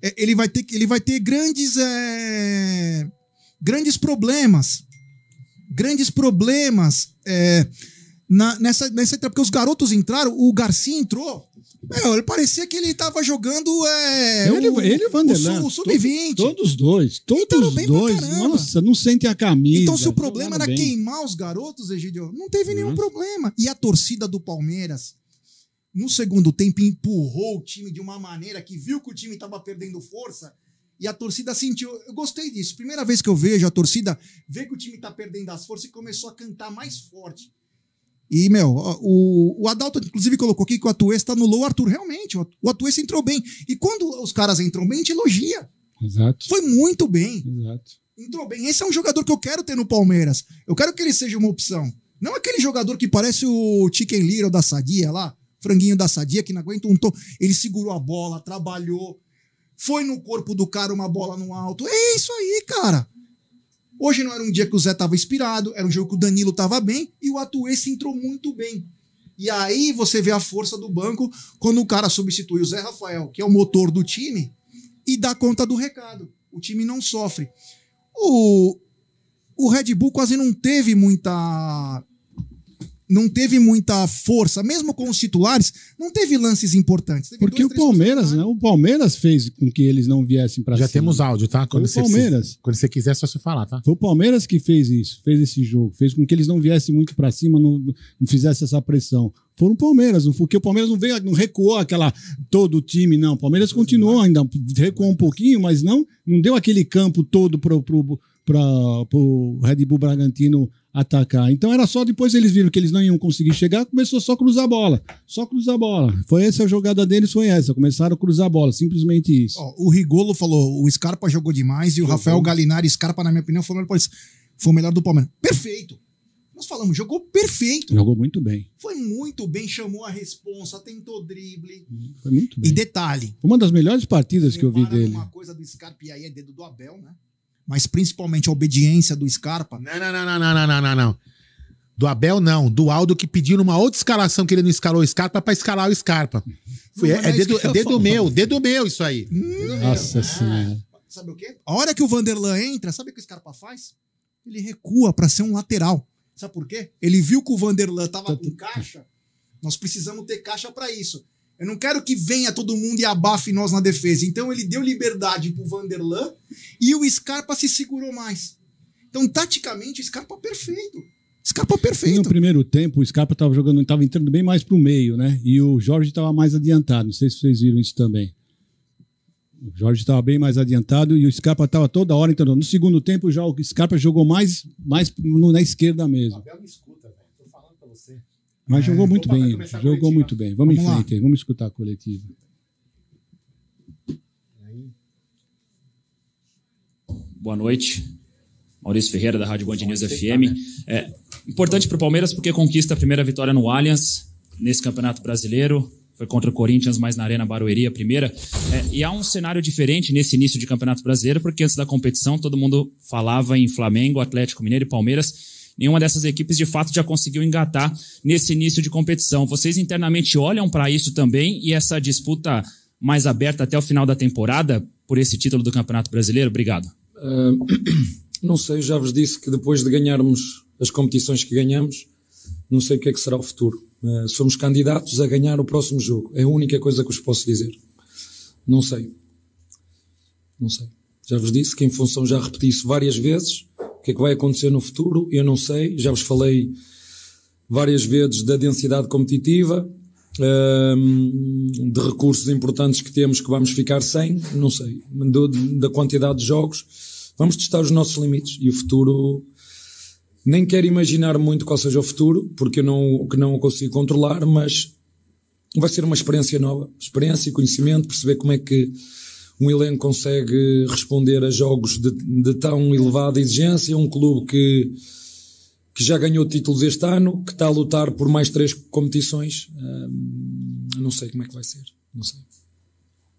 é, ele vai ter, ele vai ter grandes, é, grandes problemas. Grandes problemas é, na- nessa, nessa. Porque os garotos entraram, o Garcia entrou. Meu, ele parecia que ele tava jogando. É, Ele, ele e o Vanderlan. o sub-20. Todos os dois. Todos os bem dois. Nossa, não sente a camisa. Então, se o problema era bem. queimar os garotos, Egidio, não teve nenhum Nossa. problema. E a torcida do Palmeiras, no segundo tempo, empurrou o time de uma maneira que viu que o time estava perdendo força. E a torcida sentiu. Eu gostei disso. Primeira vez que eu vejo a torcida ver que o time tá perdendo as forças e começou a cantar mais forte. E, meu, o, o Adalto, inclusive, colocou aqui que o Atuesta anulou o Arthur. Realmente, o o Atuesta entrou bem. E quando os caras entram bem, a gente elogia. Exato. Foi muito bem Exato. entrou bem. Esse é um jogador que eu quero ter no Palmeiras. Eu quero que ele seja uma opção. Não aquele jogador que parece o Chicken Little da Sadia lá, franguinho da Sadia, que não aguenta um tom. Ele segurou a bola, trabalhou, foi no corpo do cara uma bola no alto. É isso aí, cara. Hoje não era um dia que o Zé tava inspirado, era um jogo que o Danilo tava bem e o Atuesta entrou muito bem. E aí você vê a força do banco quando o cara substitui o Zé Rafael, que é o motor do time, e dá conta do recado. O time não sofre. O, o Red Bull quase não teve muita. Não teve muita força, mesmo com os titulares, não teve lances importantes. Teve Porque dois, o Palmeiras, né? O Palmeiras fez com que eles não viessem pra Já cima. temos áudio, tá? Quando Foi o você, Palmeiras. quando você quiser, é só você falar, tá? Foi o Palmeiras que fez isso, fez esse jogo, fez com que eles não viessem muito pra cima, não, não fizessem essa pressão. Foram o Palmeiras, não foi- porque o Palmeiras não veio, não recuou aquela todo o time, não. O Palmeiras continuou ainda, recuou um pouquinho, mas não, não deu aquele campo todo pro, pro, pra, pro Red Bull Bragantino atacar. Então era só depois eles viram que eles não iam conseguir chegar, começou só a cruzar a bola, só cruzar a bola. Foi essa a jogada deles, foi essa. Começaram a cruzar a bola, simplesmente isso. Ó, o Rigolo falou: o Scarpa jogou demais e o Rafael Galinari, Scarpa, na minha opinião, foi o melhor, foi o melhor do Palmeiras. Perfeito! Nós falamos, jogou perfeito. Jogou muito bem, Foi muito bem, chamou a responsa, tentou drible. foi muito bem. E detalhe, uma das melhores partidas que eu vi dele. numa coisa do Scarpa, e aí é dedo do Abel, né? mas principalmente a obediência do Scarpa. Não, não, não, não, não, não, não, não. Do Abel, não. Do Aldo, que pediu numa outra escalação que ele não escalou o Scarpa pra escalar o Scarpa. Foi, não, é, é, é dedo, é dedo meu, dedo meu isso aí. Hum, Nossa ah, Senhora. Sabe o quê? A hora que o Vanderlan entra, sabe o que o Scarpa faz? Ele recua para ser um lateral. Sabe por quê? Ele viu que o Vanderlan tava tá com caixa. Nós precisamos ter caixa para isso. Eu não quero que venha todo mundo e abafe nós na defesa. Então ele deu liberdade pro Vanderlan e o Scarpa se segurou mais. Então, taticamente, o Scarpa perfeito. Scarpa perfeito. no primeiro tempo, o Scarpa estava jogando, estava entrando bem mais para o meio, né? E o Jorge estava mais adiantado. Não sei se vocês viram isso também. O Jorge estava bem mais adiantado e o Scarpa estava toda hora entrando. No segundo tempo, já o Scarpa jogou mais, mais na esquerda mesmo. Abel me escuta, velho. Tô falando pra Mas jogou muito bem. Jogou coletiva. muito bem. Vamos, Vamos em lá. frente aí, vamos escutar a coletiva. boa noite. Maurício Ferreira, da Rádio Band News FM. É importante para o Palmeiras porque conquista a primeira vitória no Allianz, nesse Campeonato Brasileiro. Foi contra o Corinthians, mas na Arena Barueri a primeira. É, e há um cenário diferente nesse início de Campeonato Brasileiro, porque antes da competição todo mundo falava em Flamengo, Atlético Mineiro e Palmeiras. Nenhuma dessas equipes de fato já conseguiu engatar nesse início de competição. Vocês internamente olham para isso também e essa disputa mais aberta até o final da temporada por esse título do Campeonato Brasileiro? Obrigado. Uh, não sei, já vos disse que depois de ganharmos as competições que ganhamos, não sei o que é que será o futuro. Uh, somos candidatos a ganhar o próximo jogo. É a única coisa que vos posso dizer. Não sei. Não sei. Já vos disse que em função, já repeti isso várias vezes, que é que vai acontecer no futuro, eu não sei. Já vos falei várias vezes da densidade competitiva, de recursos importantes que temos que vamos ficar sem, não sei, da quantidade de jogos, vamos testar os nossos limites e o futuro nem quero imaginar muito qual seja o futuro, porque eu não, que não o consigo controlar, mas vai ser uma experiência nova, experiência e conhecimento, perceber como é que um elenco consegue responder a jogos de, de tão elevada exigência, um clube que que já ganhou títulos este ano, que está a lutar por mais três competições. Hum, não sei como é que vai ser. Não sei.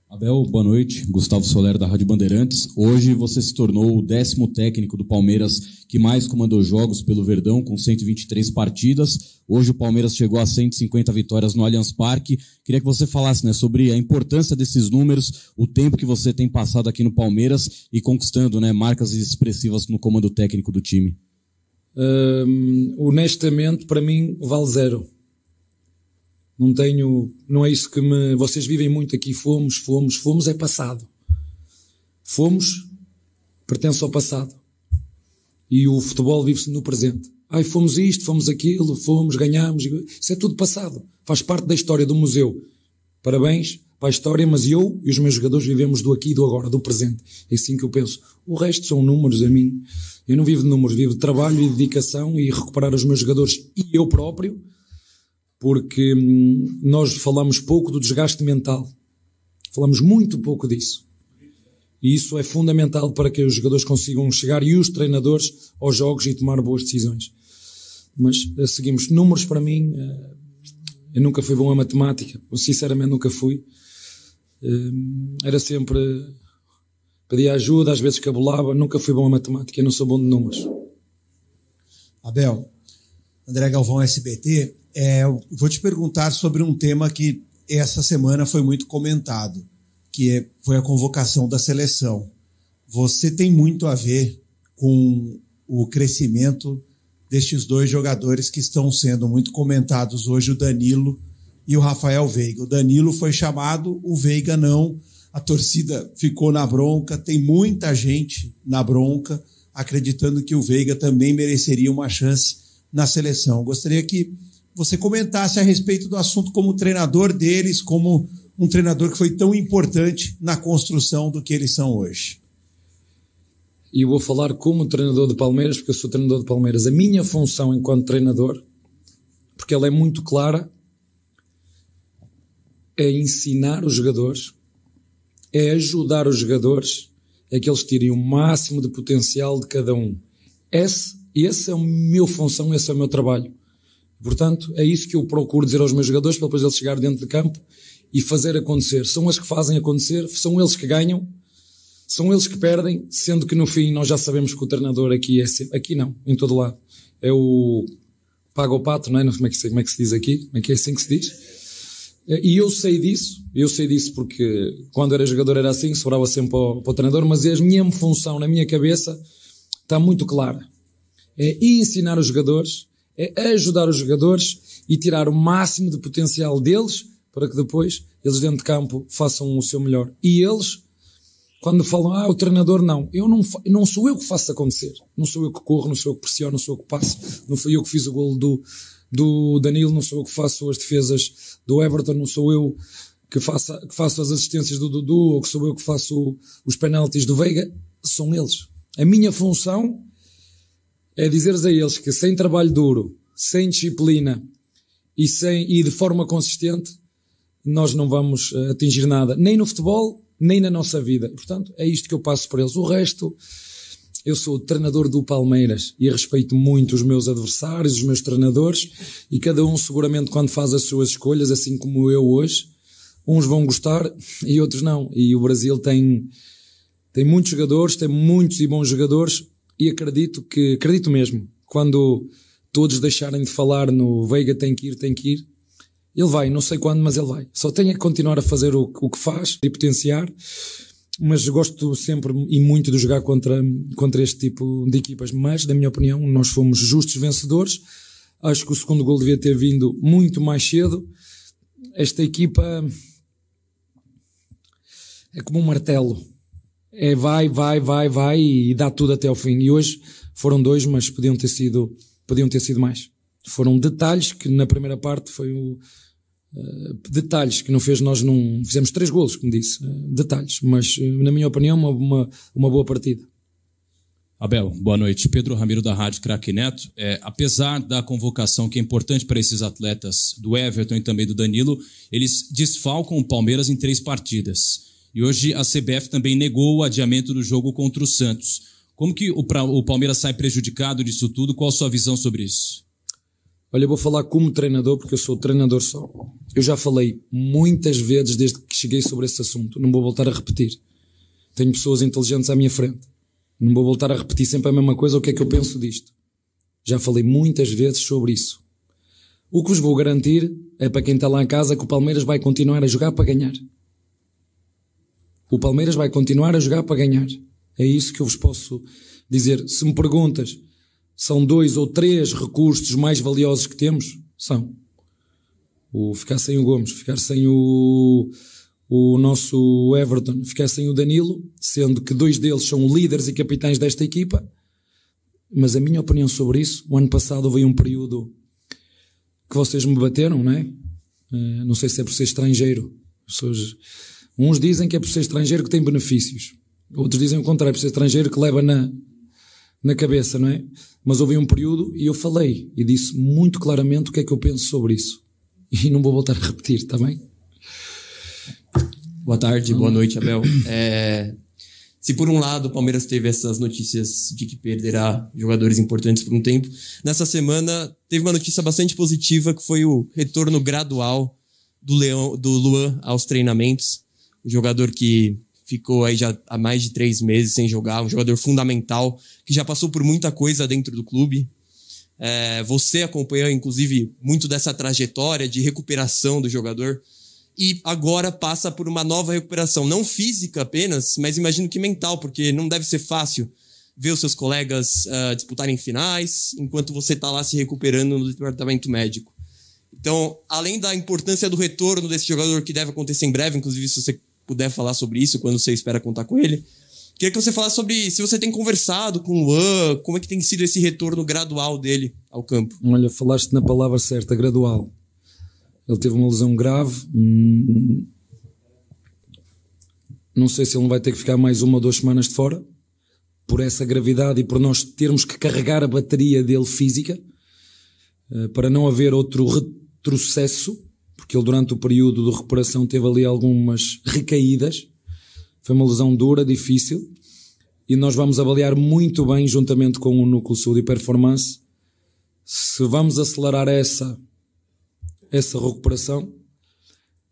Abel, boa noite. Gustavo Soler da Rádio Bandeirantes. Hoje você se tornou o décimo técnico do Palmeiras que mais comandou jogos pelo Verdão, com 123 partidas. Hoje o Palmeiras chegou a 150 vitórias no Allianz Parque. Queria que você falasse né, sobre a importância desses números, o tempo que você tem passado aqui no Palmeiras e conquistando né, marcas expressivas no comando técnico do time honestamente, para mim, vale zero. Não tenho, não é isso que me, vocês vivem muito aqui, fomos, fomos, fomos, é passado. Fomos, pertence ao passado. E o futebol vive-se no presente. Ai, fomos isto, fomos aquilo, fomos, ganhamos. Isso é tudo passado. Faz parte da história do museu. Parabéns para a história, mas eu e os meus jogadores vivemos do aqui e do agora, do presente. É assim que eu penso. O resto são números a mim. Eu não vivo de números, vivo de trabalho e dedicação e recuperar os meus jogadores e eu próprio, porque hum, nós falamos pouco do desgaste mental. Falamos muito pouco disso. E isso é fundamental para que os jogadores consigam chegar e os treinadores aos jogos e tomar boas decisões. Mas uh, seguimos. Números para mim, uh, eu nunca fui bom a matemática. Eu, sinceramente nunca fui. Uh, era sempre pedia ajuda, às vezes cabulava, nunca fui bom a matemática, eu não sou bom de números. Abel, André Galvão, SBT, é, vou te perguntar sobre um tema que essa semana foi muito comentado, que é, foi a convocação da seleção. Você tem muito a ver com o crescimento destes dois jogadores que estão sendo muito comentados hoje, o Danilo e o Rafael Veiga. O Danilo foi chamado, o Veiga não a torcida ficou na bronca, tem muita gente na bronca, acreditando que o Veiga também mereceria uma chance na seleção. Gostaria que você comentasse a respeito do assunto como treinador deles, como um treinador que foi tão importante na construção do que eles são hoje. E eu vou falar como treinador de Palmeiras, porque eu sou treinador de Palmeiras. A minha função enquanto treinador, porque ela é muito clara, é ensinar os jogadores é ajudar os jogadores a que eles tirem o máximo de potencial de cada um. Esse, esse é a minha função, esse é o meu trabalho. Portanto, é isso que eu procuro dizer aos meus jogadores para depois eles chegarem dentro de campo e fazer acontecer. São eles que fazem acontecer, são eles que ganham, são eles que perdem, sendo que no fim nós já sabemos que o treinador aqui é sempre, aqui não, em todo lado. É o paga o pato, não é? Como é que, como é que se diz aqui? Como é que é assim que se diz? E eu sei disso, eu sei disso porque quando era jogador era assim, sobrava sempre para o, para o treinador, mas a minha função na minha cabeça está muito clara. É ensinar os jogadores, é ajudar os jogadores e tirar o máximo de potencial deles para que depois eles dentro de campo façam o seu melhor. E eles, quando falam, ah, o treinador não, eu não, não sou eu que faço acontecer, não sou eu que corro, não sou eu que pressiono, não sou eu que passo, não fui eu que fiz o golo do, do Danilo, não sou eu que faço as defesas do Everton, não sou eu que, faça, que faço as assistências do Dudu, ou que sou eu que faço os penaltis do Veiga, são eles. A minha função é dizer a eles que sem trabalho duro, sem disciplina e, sem, e de forma consistente, nós não vamos eh, atingir nada, nem no futebol, nem na nossa vida. Portanto, é isto que eu passo por eles. O resto, eu sou treinador do Palmeiras e respeito muito os meus adversários, os meus treinadores e cada um seguramente quando faz as suas escolhas, assim como eu hoje, uns vão gostar e outros não. E o Brasil tem, tem muitos jogadores, tem muitos e bons jogadores e acredito que, acredito mesmo, quando todos deixarem de falar no Veiga tem que ir, tem que ir, ele vai, não sei quando, mas ele vai. Só tem que continuar a fazer o, o que faz e potenciar mas gosto sempre e muito de jogar contra, contra este tipo de equipas. Mas, na minha opinião, nós fomos justos vencedores. Acho que o segundo gol devia ter vindo muito mais cedo. Esta equipa é como um martelo. É vai, vai, vai, vai e dá tudo até ao fim. E hoje foram dois, mas podiam ter sido, podiam ter sido mais. Foram detalhes que na primeira parte foi o, Uh, detalhes que não fez nós não fizemos três golos como disse uh, detalhes. Mas uh, na minha opinião uma, uma, uma, boa partida. Abel boa noite. Pedro Ramiro da Rádio Craque Neto. É, apesar da convocação que é importante para esses atletas do Everton e também do Danilo eles desfalcam o Palmeiras em três partidas e hoje a CBF também negou o adiamento do jogo contra o Santos como que o, o Palmeiras sai prejudicado disso tudo qual a sua visão sobre isso Olha, eu vou falar como treinador, porque eu sou treinador só. Eu já falei muitas vezes desde que cheguei sobre esse assunto. Não vou voltar a repetir. Tenho pessoas inteligentes à minha frente. Não vou voltar a repetir sempre a mesma coisa. O que é que eu penso disto? Já falei muitas vezes sobre isso. O que vos vou garantir é para quem está lá em casa que o Palmeiras vai continuar a jogar para ganhar. O Palmeiras vai continuar a jogar para ganhar. É isso que eu vos posso dizer. Se me perguntas são dois ou três recursos mais valiosos que temos? São. O ficar sem o Gomes, ficar sem o, o nosso Everton, ficar sem o Danilo, sendo que dois deles são líderes e capitães desta equipa. Mas a minha opinião sobre isso, o ano passado houve um período que vocês me bateram, não é? Uh, não sei se é por ser estrangeiro. Pessoas, uns dizem que é por ser estrangeiro que tem benefícios. Outros dizem o contrário, é por ser estrangeiro que leva na, na cabeça, não é? Mas houve um período e eu falei e disse muito claramente o que é que eu penso sobre isso. E não vou voltar a repetir, está bem? Boa tarde, boa noite, Abel. É, se por um lado o Palmeiras teve essas notícias de que perderá jogadores importantes por um tempo, nessa semana teve uma notícia bastante positiva que foi o retorno gradual do, Leão, do Luan aos treinamentos. O jogador que ficou aí já há mais de três meses sem jogar, um jogador fundamental, que já passou por muita coisa dentro do clube. É, você acompanhou, inclusive, muito dessa trajetória de recuperação do jogador e agora passa por uma nova recuperação, não física apenas, mas imagino que mental, porque não deve ser fácil ver os seus colegas uh, disputarem finais enquanto você está lá se recuperando no departamento médico. Então, além da importância do retorno desse jogador que deve acontecer em breve, inclusive se você puder falar sobre isso, quando você espera contar com ele. Queria que você falasse sobre se você tem conversado com o Luan, como é que tem sido esse retorno gradual dele ao campo. Olha, falaste na palavra certa, gradual. Ele teve uma lesão grave. Hum, não sei se ele não vai ter que ficar mais uma ou duas semanas de fora, por essa gravidade e por nós termos que carregar a bateria dele física, eh, para não haver outro retrocesso porque ele durante o período de recuperação teve ali algumas recaídas. Foi uma lesão dura, difícil, e nós vamos avaliar muito bem, juntamente com o Núcleo Saúde e Performance, se vamos acelerar essa, essa recuperação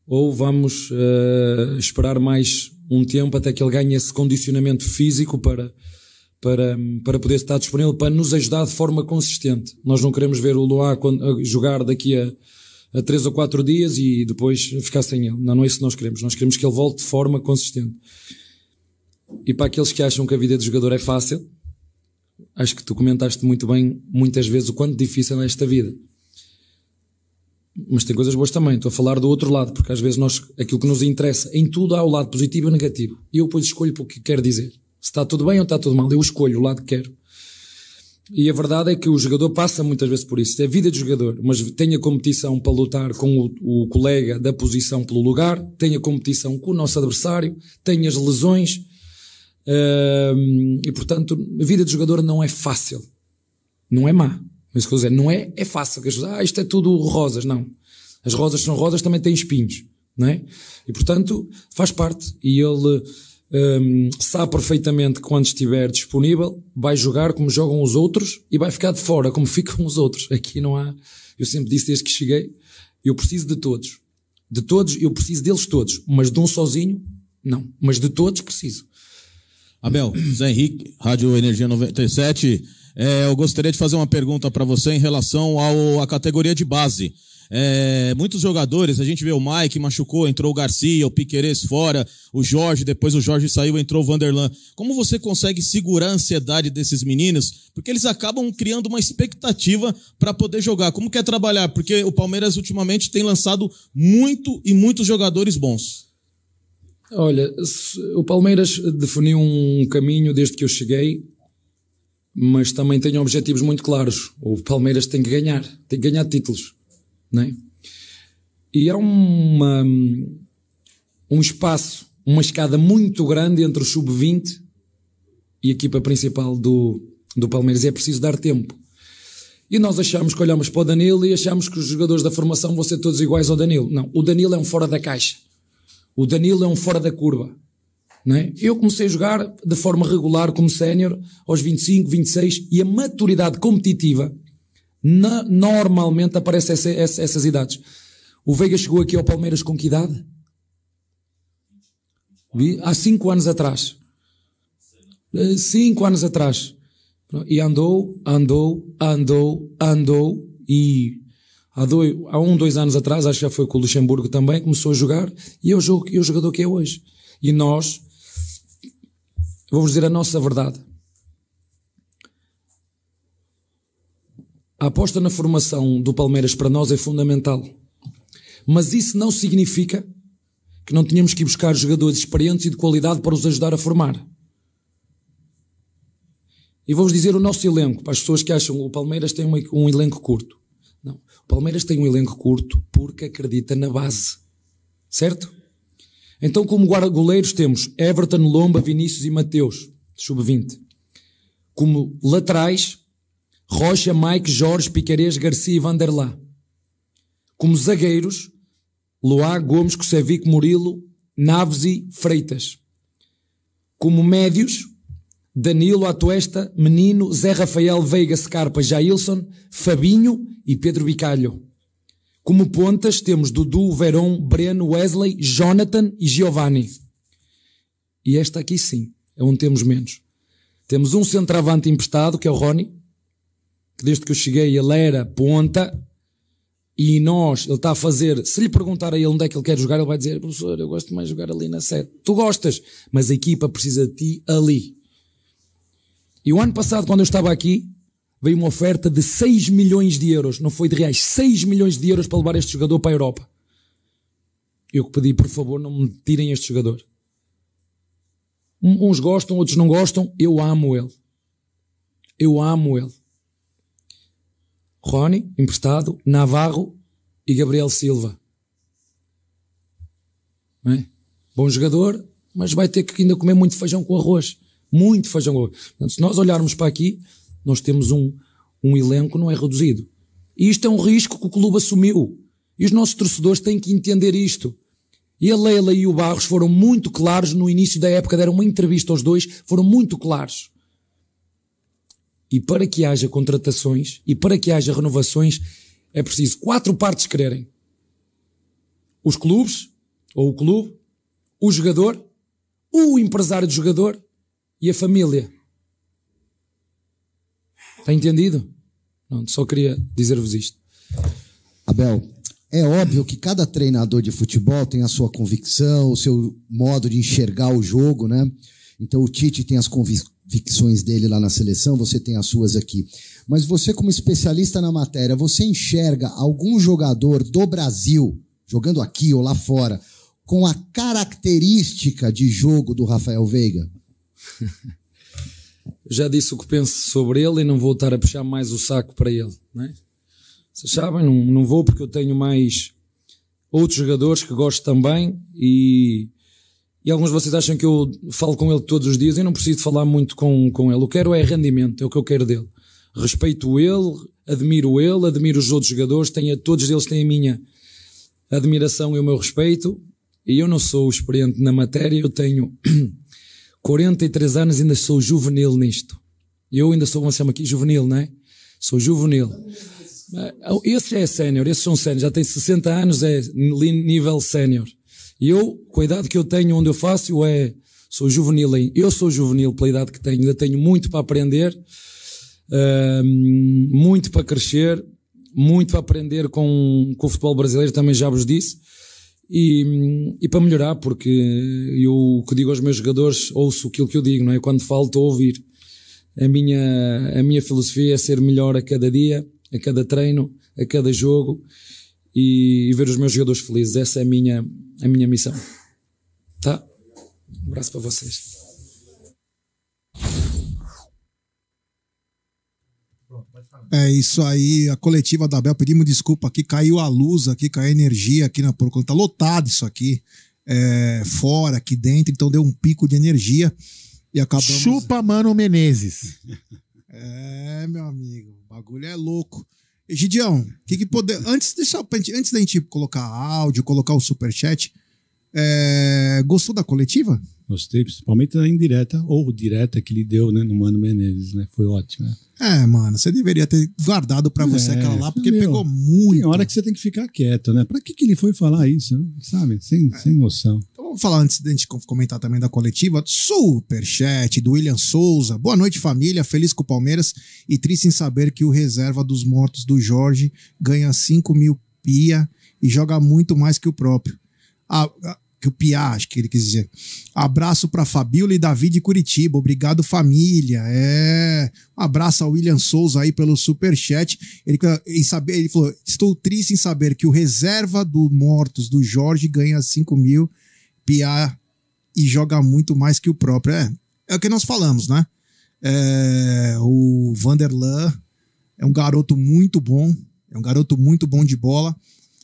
ou vamos uh, esperar mais um tempo até que ele ganhe esse condicionamento físico para, para, para poder estar disponível para nos ajudar de forma consistente. Nós não queremos ver o Loa jogar daqui a a três ou quatro dias e depois ficar sem ele. Não, não é isso que nós queremos. Nós queremos que ele volte de forma consistente. E para aqueles que acham que a vida de jogador é fácil, acho que tu comentaste muito bem, muitas vezes, o quanto difícil é esta vida. Mas tem coisas boas também. Estou a falar do outro lado, porque às vezes nós, aquilo que nos interessa, em tudo há o lado positivo e negativo. E eu depois escolho o que quero dizer. Se está tudo bem ou está tudo mal. Eu escolho o lado que quero. E a verdade é que o jogador passa muitas vezes por isso. É vida de jogador, mas tem a competição para lutar com o, o, colega da posição pelo lugar, tem a competição com o nosso adversário, tem as lesões. Uh, e portanto, a vida de jogador não é fácil. Não é má. Mas que eu dizer, não é, é fácil. Que as pessoas, ah, isto é tudo rosas. Não. As rosas são rosas, também têm espinhos. Não é? E portanto, faz parte. E ele hum, sabe perfeitamente que quando estiver disponível, vai jogar como jogam os outros e vai ficar de fora como ficam os outros. Aqui não há. Eu sempre disse desde que cheguei, eu preciso de todos. De todos, eu preciso deles todos. Mas de um sozinho, não. Mas de todos preciso. Abel, Zé Henrique, Rádio Energia 97. É, eu gostaria de fazer uma pergunta para você em relação ao, à categoria de base. É, muitos jogadores, a gente vê o Mike machucou, entrou o Garcia, o Piqueires fora, o Jorge, depois o Jorge saiu, entrou o Vanderlan. Como você consegue segurar a ansiedade desses meninos? Porque eles acabam criando uma expectativa para poder jogar. Como quer trabalhar? Porque o Palmeiras ultimamente tem lançado muito e muitos jogadores bons. Olha, o Palmeiras definiu um caminho desde que eu cheguei, mas também tem objetivos muito claros. O Palmeiras tem que ganhar, tem que ganhar títulos, não é? E há uma, um espaço, uma escada muito grande entre o sub-20 e a equipa principal do, do Palmeiras. É preciso dar tempo. E nós achamos que olhamos para o Danilo e achamos que os jogadores da formação vão ser todos iguais ao Danilo. Não, o Danilo é um fora da caixa. O Danilo é um fora da curva. Não é? Eu comecei a jogar de forma regular como sénior aos 25, 26 e a maturidade competitiva na- normalmente aparece essa- essa- essas idades. O Veiga chegou aqui ao Palmeiras com que idade? Há cinco anos atrás. Eh, Cinco anos atrás. E andou, andou, andou, andou e há, dois, há um, dois anos atrás, acho que já foi com o Luxemburgo também, começou a jogar e é o, é o jogador que é hoje. E nós, vou-vos dizer a nossa verdade. A aposta na formação do Palmeiras para nós é fundamental. Mas isso não significa que não tenhamos que ir buscar jogadores experientes e de qualidade para os ajudar a formar. E vou-vos dizer o nosso elenco, para as pessoas que acham que o Palmeiras tem um, elenco curto. Não. O Palmeiras tem um elenco curto porque acredita na base. Certo? Então, como goleiros, temos Everton, Lomba, Vinícius e Mateus, sub-20. Como laterais, Rocha, Mike, Jorge, Piquerez, Garcia e Vanderlá. Como zagueiros, Loá, Gomes, Kusevic, Murilo, Naves e Freitas. Como médios, Danilo, Atuesta, Menino, Zé Rafael, Veiga, Scarpa, Jailson, Fabinho e Pedro Bicalho. Como pontas temos Dudu, Verón, Breno, Wesley, Jonathan e Giovanni. E esta aqui sim, é onde temos menos. Temos um centroavante emprestado, que é o Rony, que desde que eu cheguei ele era ponta, e nós, ele está a fazer, se lhe perguntar a ele onde é que ele quer jogar, ele vai dizer, professor, eu gosto mais de jogar ali na sete. Tu gostas, mas a equipa precisa de ti ali. E o ano passado, quando eu estava aqui, veio uma oferta de 6 milhões de euros, não foi de reais, 6 milhões de euros para levar este jogador para a Europa. Eu que pedi, por favor, não me tirem este jogador. Uns gostam, outros não gostam, eu amo ele. Eu amo ele. Rony, emprestado, Navarro e Gabriel Silva. É? Bom jogador, mas vai ter que ainda comer muito feijão com arroz. Muito feijão com arroz. Portanto, se nós olharmos para aqui, nós temos um, um elenco não é reduzido. E isto é um risco que o clube assumiu. E os nossos torcedores têm que entender isto. E a Leila e o Barros foram muito claros no início da época, deram uma entrevista aos dois, foram muito claros. E para que haja contratações e para que haja renovações, é preciso quatro partes quererem. Os clubes, ou o clube, o jogador, o empresário do jogador e a família. Está entendido? Não, só queria dizer-vos isto. Abel, é óbvio que cada treinador de futebol tem a sua convicção, o seu modo de enxergar o jogo, né? Então o Tite tem as convicções dele lá na seleção, você tem as suas aqui. Mas você, como especialista na matéria, você enxerga algum jogador do Brasil, jogando aqui ou lá fora, com a característica de jogo do Rafael Veiga? Já disse o que penso sobre ele e não vou estar a puxar mais o saco para ele. Não é? Vocês sabem, não, não vou porque eu tenho mais outros jogadores que gosto também e, e alguns de vocês acham que eu falo com ele todos os dias. Eu não preciso falar muito com, com ele. O que quero é rendimento, é o que eu quero dele. Respeito ele, admiro ele, admiro os outros jogadores, tenho, todos eles têm a minha admiração e o meu respeito. E eu não sou experiente na matéria, eu tenho 43 anos ainda sou juvenil nisto. Eu ainda sou, como se chama aqui, juvenil, não é? Sou juvenil. Esse é sénior, esses são sénior, já tem 60 anos, é nível sénior. E eu, com a idade que eu tenho, onde eu faço, eu é, sou juvenil. Eu sou juvenil pela idade que tenho, ainda tenho muito para aprender, muito para crescer, muito para aprender com, com o futebol brasileiro, também já vos disse. E, e para melhorar, porque eu o que digo aos meus jogadores, ouço aquilo que eu digo, não é? Quando falo, estou a ouvir. A minha, a minha filosofia é ser melhor a cada dia, a cada treino, a cada jogo e, e ver os meus jogadores felizes. Essa é a minha, a minha missão. Tá? Um abraço para vocês. É isso aí, a coletiva da Bel, pedimos desculpa aqui, caiu a luz aqui, caiu a energia aqui na porco, tá lotado isso aqui, é, fora, aqui dentro, então deu um pico de energia e acabamos... Chupa Mano Menezes. É, meu amigo, o bagulho é louco. Gidião, que que poder, antes, deixa, antes da gente colocar áudio, colocar o superchat, é, gostou da coletiva? Gostei, principalmente da indireta ou direta que ele deu, né, no Mano Menezes, né? Foi ótimo. Né? É, mano, você deveria ter guardado para você É, aquela lá, porque meu, pegou muito. Tem hora que você tem que ficar quieto, né? Pra que, que ele foi falar isso, sabe? Sem, É. sem noção. Vamos falar antes da gente comentar também da coletiva. Superchat do William Souza. Boa noite, família. Feliz com o Palmeiras e triste em saber que o reserva dos mortos do Jorge ganha 5 mil pia e joga muito mais que o próprio. Ah, ah, que o Pia, acho que ele quis dizer. Abraço para Fabíola e Davi de Curitiba. Obrigado, família. É. Um abraço ao William Souza aí pelo superchat. Ele, em saber, ele falou: Estou triste em saber que o reserva do Mortos do Jorge ganha 5 mil Pia e joga muito mais que o próprio. É, é o que nós falamos, né? É, o Vanderlan é um garoto muito bom. É um garoto muito bom de bola.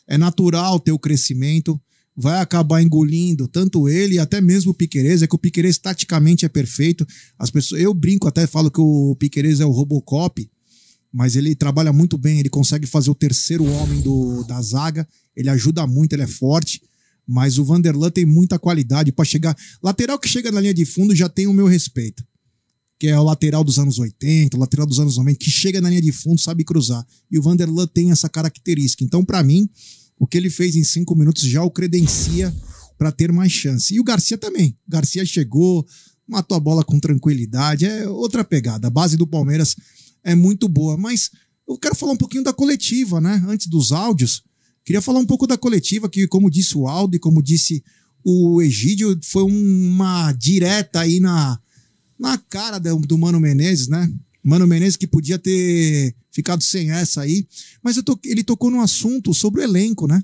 É natural ter o crescimento vai acabar engolindo tanto ele e até mesmo o Piquerez, é que o Piquerez taticamente é perfeito. As pessoas, eu brinco até falo que o Piquerez é o Robocop, mas ele trabalha muito bem, ele consegue fazer o terceiro homem do, da zaga, ele ajuda muito, ele é forte. Mas o Vanderlan tem muita qualidade para chegar. Lateral que chega na linha de fundo já tem o meu respeito. Que é o lateral dos anos 80, o lateral dos anos 90, que chega na linha de fundo, sabe cruzar. E o Vanderlan tem essa característica. Então, para mim, o que ele fez em cinco minutos já o credencia para ter mais chance. E o Garcia também. O Garcia chegou, matou a bola com tranquilidade. É outra pegada. A base do Palmeiras é muito boa. Mas eu quero falar um pouquinho da coletiva, né? Antes dos áudios. Queria falar um pouco da coletiva, que, como disse o Aldo e como disse o Egídio, foi uma direta aí na, na cara do, do Mano Menezes, né? Mano Menezes que podia ter ficado sem essa aí, mas to, ele tocou num assunto sobre o elenco, né?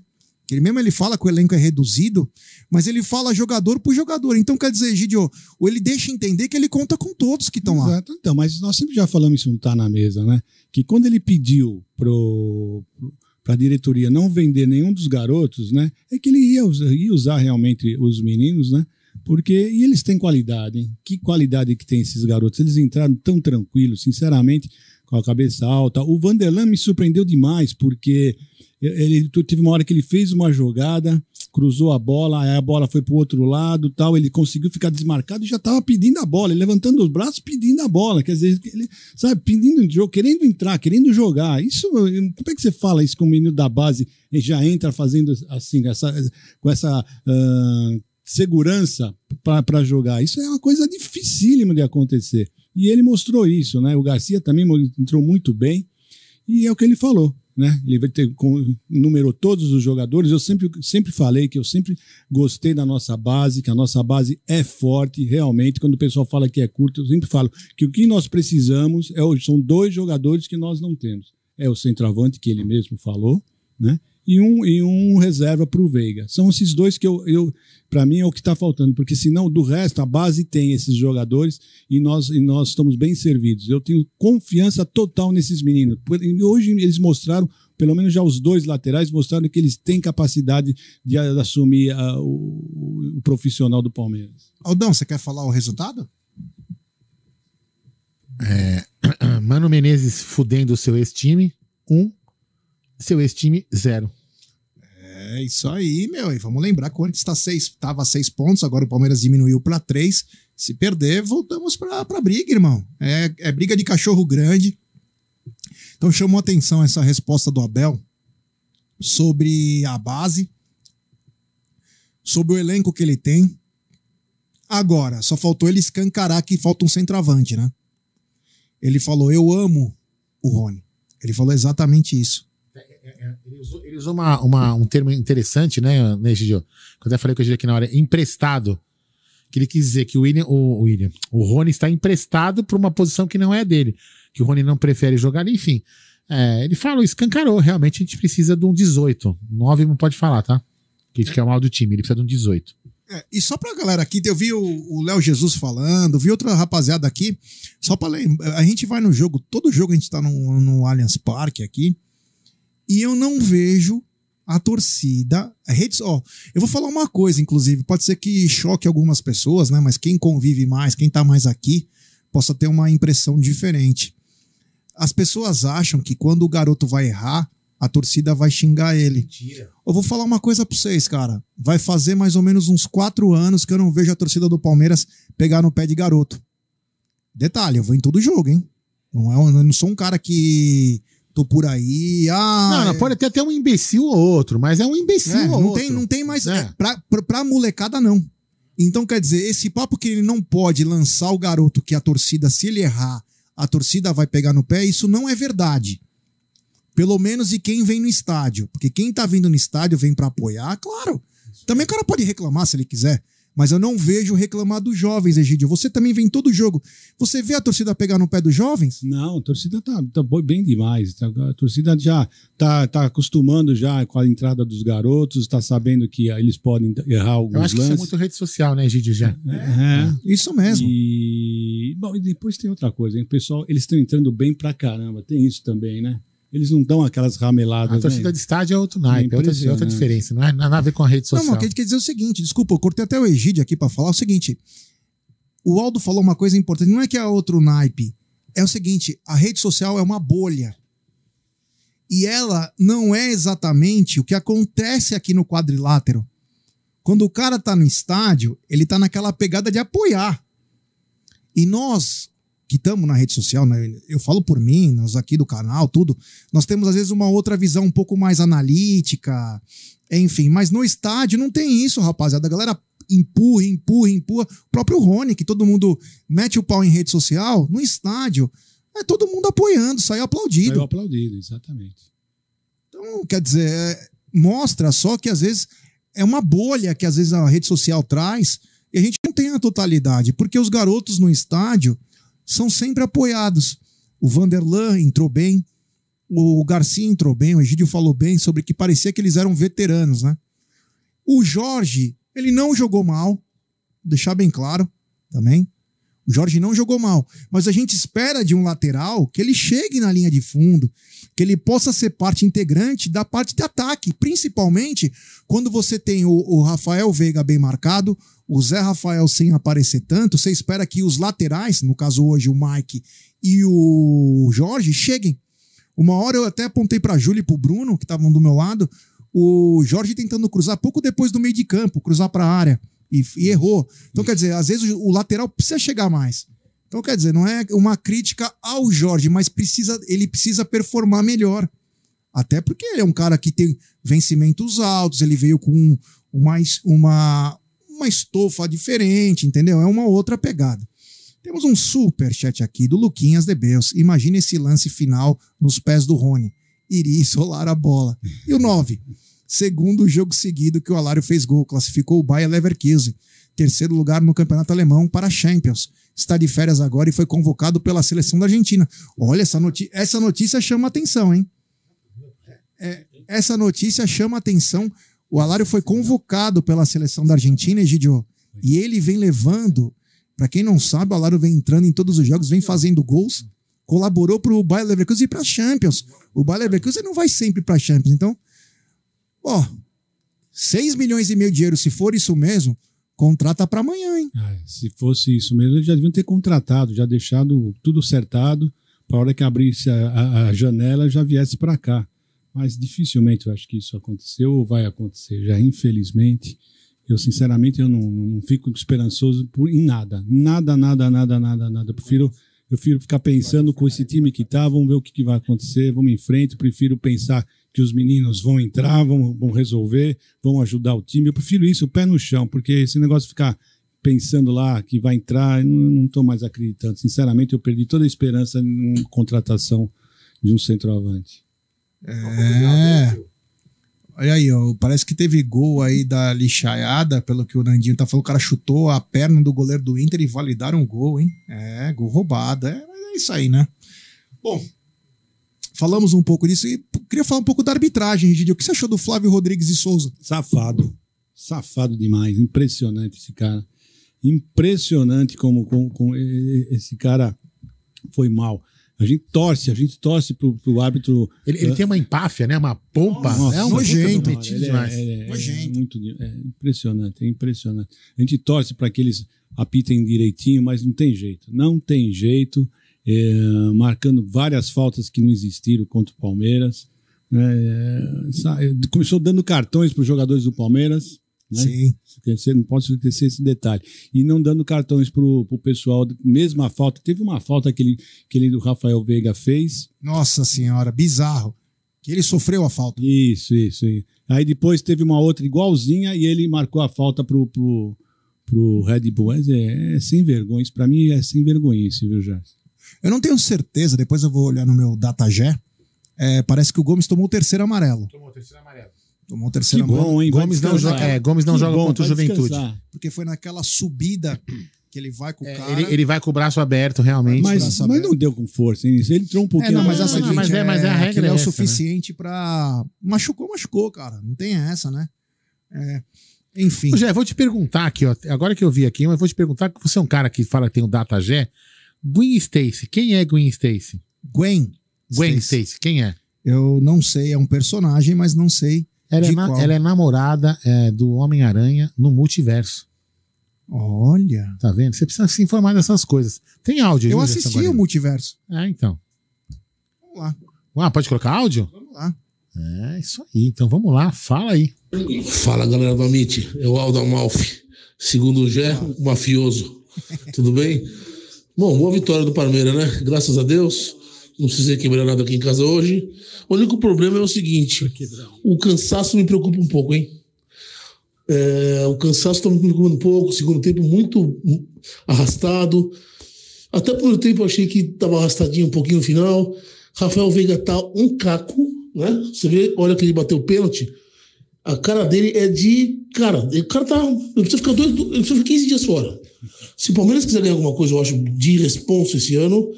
Ele mesmo ele fala que o elenco é reduzido, mas ele fala jogador por jogador. Então quer dizer, Gidio, ou ele deixa entender que ele conta com todos que estão lá. Exato. Então, mas nós sempre já falamos isso, não tá na mesa, né? Que quando ele pediu pro, para a diretoria não vender nenhum dos garotos, né? É que ele ia usar, ia usar realmente os meninos, né? Porque e eles têm qualidade, hein? Que qualidade que tem esses garotos? Eles entraram tão tranquilos, sinceramente, com a cabeça alta. O Vanderlan me surpreendeu demais, porque ele teve uma hora que ele fez uma jogada, cruzou a bola, aí a bola foi para o outro lado, tal, ele conseguiu ficar desmarcado e já estava pedindo a bola, levantando os braços pedindo a bola, quer dizer, ele, sabe, pedindo jogo, querendo entrar, querendo jogar. Isso, como é que você fala isso com o menino da base e já entra fazendo assim, essa, com essa uh, segurança para jogar? Isso é uma coisa dificílima de acontecer. E ele mostrou isso, né? O Garcia também entrou muito bem. E é o que ele falou, né? Ele vai ter, numerou todos os jogadores. Eu sempre, sempre falei que eu sempre gostei da nossa base, que a nossa base é forte, realmente. Quando o pessoal fala que é curto, eu sempre falo que o que nós precisamos é, são dois jogadores que nós não temos. É o centroavante, que ele mesmo falou, né? E um, e um reserva para o Veiga. São esses dois que eu, eu para mim é o que está faltando, porque senão do resto a base tem esses jogadores e nós, e nós estamos bem servidos. Eu tenho confiança total nesses meninos. Hoje eles mostraram, pelo menos já os dois laterais mostraram que eles têm capacidade de, assumir a, o, o, profissional do Palmeiras. Aldão, você quer falar o resultado? É, Mano Menezes fudendo o seu ex-time, um. Seu ex-time, zero. É isso aí, meu. E vamos lembrar que o antes estava seis, tava seis pontos, agora o Palmeiras diminuiu para três. Se perder, voltamos pra, pra briga, irmão. É, é briga de cachorro grande. Então chamou atenção essa resposta do Abel sobre a base, sobre o elenco que ele tem. Agora, só faltou ele escancarar que falta um centroavante, né? Ele falou: Eu amo o Rony. Ele falou exatamente isso. Ele usou, ele usou uma, uma- um termo interessante, né, né Gidio? Quando eu falei com Gidio aqui na hora, emprestado. Que ele quis dizer que o William, o, o William, o Rony está emprestado para uma posição que não é dele. Que o Rony não prefere jogar enfim. É, ele falou, escancarou. Realmente a gente precisa de um 18. 9 não pode falar, tá? Que a gente quer o mal do time, ele precisa de um 18. É, e só pra galera aqui, eu vi o o Léo Jesus falando, vi outra rapaziada aqui. Só pra lembrar, a gente vai no jogo, todo jogo a gente tá no, no Allianz Parque aqui, e eu não vejo a torcida. A rede, ó, eu vou falar uma coisa, inclusive, pode ser que choque algumas pessoas, né? Mas quem convive mais, quem tá mais aqui, possa ter uma impressão diferente. As pessoas acham que quando o garoto vai errar, a torcida vai xingar ele. Eu vou falar uma coisa pra vocês, cara. Vai fazer mais ou menos uns quatro anos que eu não vejo a torcida do Palmeiras pegar no pé de garoto. Detalhe, eu vou em todo jogo, hein? Não, é, eu não sou um cara que tô por aí. Ah, não, não, pode ter até um imbecil ou outro, mas é um imbecil é, ou não outro. tem, não tem mais. é, pra, pra, pra molecada, não. Então, quer dizer, esse papo que ele não pode lançar o garoto que a torcida, se ele errar, a torcida vai pegar no pé, isso não é verdade. Pelo menos e quem vem no estádio. Porque quem tá vindo no estádio vem pra apoiar, claro. Também o cara pode reclamar se ele quiser. Mas eu não vejo reclamar dos jovens, Egídio. Você também vem em todo jogo. Você vê a torcida pegar no pé dos jovens? Não, a torcida tá, tá bem demais. Tá- A torcida já tá, tá acostumando já com a entrada dos garotos, tá sabendo que ah, eles podem errar alguns Eu acho que isso é lances. muito rede social, né, Gidi, já. É. Isso mesmo. E, bom, e depois tem outra coisa, hein? O pessoal, eles estão entrando bem pra caramba. Tem isso também, né? Eles não dão aquelas rameladas. A torcida né? de estádio é outro naipe, é outra, é outra diferença. Não é nada a ver com a rede Não, social. mas o que a gente quer dizer é o seguinte, desculpa, eu cortei até o Egídio aqui pra falar o seguinte. O Aldo falou uma coisa importante, não é que é outro naipe. É o seguinte, a rede social é uma bolha. E ela não é exatamente o que acontece aqui no quadrilátero. Quando o cara tá no estádio, ele tá naquela pegada de apoiar. E nós, que estamos na rede social, né, eu falo por mim, nós aqui do canal, tudo, nós temos às vezes uma outra visão um pouco mais analítica, enfim, mas no estádio não tem isso, rapaziada. A galera empurra, empurra, empurra. O próprio Rony, que todo mundo mete o pau em rede social, no estádio, é todo mundo apoiando, saiu aplaudido. Saiu aplaudido, exatamente. Então, quer dizer, é, mostra só que às vezes é uma bolha que às vezes a rede social traz e a gente não tem a totalidade, porque os garotos no estádio são sempre apoiados. O Vanderlan entrou bem, o Garcia entrou bem, o Egídio falou bem sobre que parecia que eles eram veteranos, né? O Jorge, ele não jogou mal, deixar bem claro também. O Jorge não jogou mal, mas a gente espera de um lateral que ele chegue na linha de fundo, que ele possa ser parte integrante da parte de ataque, principalmente quando você tem o, o Rafael Veiga bem marcado, o Zé Rafael sem aparecer tanto, você espera que os laterais, no caso hoje o Mike e o Jorge, cheguem. Uma hora eu até apontei para Júlio e para o Bruno, que estavam do meu lado, o Jorge tentando cruzar pouco depois do meio de campo, cruzar para a área, e, e errou. Então, quer dizer, às vezes o, o lateral precisa chegar mais. Então, quer dizer, não é uma crítica ao Jorge, mas precisa, ele precisa performar melhor. Até porque ele é um cara que tem vencimentos altos, ele veio com uma, uma, uma estofa diferente, entendeu? É uma outra pegada. Temos um super chat aqui do Luquinhas de Beus. Imagina esse lance final nos pés do Rony. Iria isolar a bola. E o 9. Segundo jogo seguido que o Alário fez gol, classificou o Bayer Leverkusen. Terceiro lugar no campeonato alemão para a Champions. Está de férias agora e foi convocado pela seleção da Argentina. Olha, essa, noti essa notícia chama atenção, hein? É, essa notícia chama atenção. O Alário foi convocado pela seleção da Argentina, Egidio, e ele vem levando. Para quem não sabe, o Alário vem entrando em todos os jogos, vem fazendo gols, colaborou para o Bayer Leverkusen e para a Champions. O Bayer Leverkusen não vai sempre para a Champions. Então, ó, 6 milhões e meio de euros, se for isso mesmo, contrata para amanhã, hein? Ah, se fosse isso mesmo, eles já deviam ter contratado, já deixado tudo acertado, para a hora que abrisse a, a- a janela já viesse para cá. Mas dificilmente eu acho que isso aconteceu ou vai acontecer já, infelizmente. eu sinceramente eu não, não fico esperançoso por, em nada. Nada, nada, nada, nada, nada. Eu prefiro, eu prefiro ficar pensando com esse time que tá, vamos ver o que, que vai acontecer, vamos em frente. Eu prefiro pensar que os meninos vão entrar, vão, vão resolver, vão ajudar o time. Eu prefiro isso, o pé no chão, porque esse negócio de ficar pensando lá que vai entrar, eu não, tô mais acreditando. Sinceramente, eu perdi toda a esperança em contratação de um centroavante. É. Olha aí, ó, parece que teve gol aí da lixaiada, pelo que o Nandinho tá falando, o cara chutou a perna do goleiro do Inter e validaram o gol, hein? É, gol roubado. É, é isso aí, né? Bom, falamos um pouco disso e queria falar um pouco da arbitragem, Gidio. O que você achou do Flávio Rodrigues e Souza? Safado. Safado demais. Impressionante esse cara. Impressionante como, como, como esse cara foi mal. A gente torce, a gente torce pro, pro árbitro. Ele, ele tem uma empáfia, né? Uma pompa. Nossa, é um nojento. é- demais. é- é muito, é impressionante, é impressionante. A gente torce para que eles apitem direitinho, mas não tem jeito. Não tem jeito. É, marcando várias faltas que não existiram contra o Palmeiras. É, sa- começou dando cartões para os jogadores do Palmeiras. Né? Sim. Esquecer, não posso esquecer esse detalhe. E não dando cartões para o pessoal, mesmo a falta. Teve uma falta que ele, que ele do Rafael Veiga fez, Nossa senhora, bizarro. Que ele sofreu a falta. isso, isso, isso. Aí depois teve uma outra igualzinha e ele marcou a falta pro, pro, pro Red Bull. É, é sem vergonha. Isso pra mim é sem vergonha, viu, Gerson? Eu não tenho certeza, depois eu vou olhar no meu datagé. É, parece que o Gomes tomou o terceiro amarelo. Tomou o terceiro amarelo. Tomou o terceiro Que bom, amarelo. hein? Vai Gomes não joga- é, Gomes não Que joga bom, contra o Juventude. descansar. Porque foi naquela subida que ele vai com o cara. Ele, ele vai com o braço aberto, realmente. Mas, mas não deu com força, hein? Ele entrou um É, pouquinho. não, mas mais. é o seguinte, mas é- mas é a regra é, é o essa, suficiente pra. Machucou, machucou, cara. Não tem essa, né? É, enfim. Ô, Jé, vou te perguntar aqui, ó. Agora que eu vi aqui, mas vou te perguntar que você é um cara que fala que tem o data Gé. Gwen Stacy, quem é Gwen Stacy? Gwen. Gwen Stacy. Stacy, quem é? Eu não sei, é um personagem, mas não sei. Ela, é, na- qual. ela é namorada é, do Homem-Aranha no multiverso. Olha. Tá vendo? Você precisa se informar dessas coisas. Tem áudio Eu assisti o multiverso. Ah, então. Vamos lá. Ah, pode colocar áudio? Vamos lá. É, isso aí. Então vamos lá, fala aí. Fala galera do Amit, é o Aldo Amalfi, segundo o Gé, o mafioso. Tudo bem? Bom, boa vitória do Palmeiras, né? Graças a Deus. Não precisei quebrar nada aqui em casa hoje. O único problema é o seguinte: o cansaço me preocupa um pouco, hein? É, o cansaço está me preocupando um pouco. Segundo tempo muito arrastado. Até por um tempo eu achei que estava arrastadinho um pouquinho no final. Rafael Veiga tá um caco, né? Você vê, olha que ele bateu o pênalti. A cara dele é de. Cara, o cara tá. Ele precisa ficar, dois, ele precisa ficar 15 dias fora. Se o Palmeiras quiser ganhar alguma coisa, eu acho, de responsa esse ano,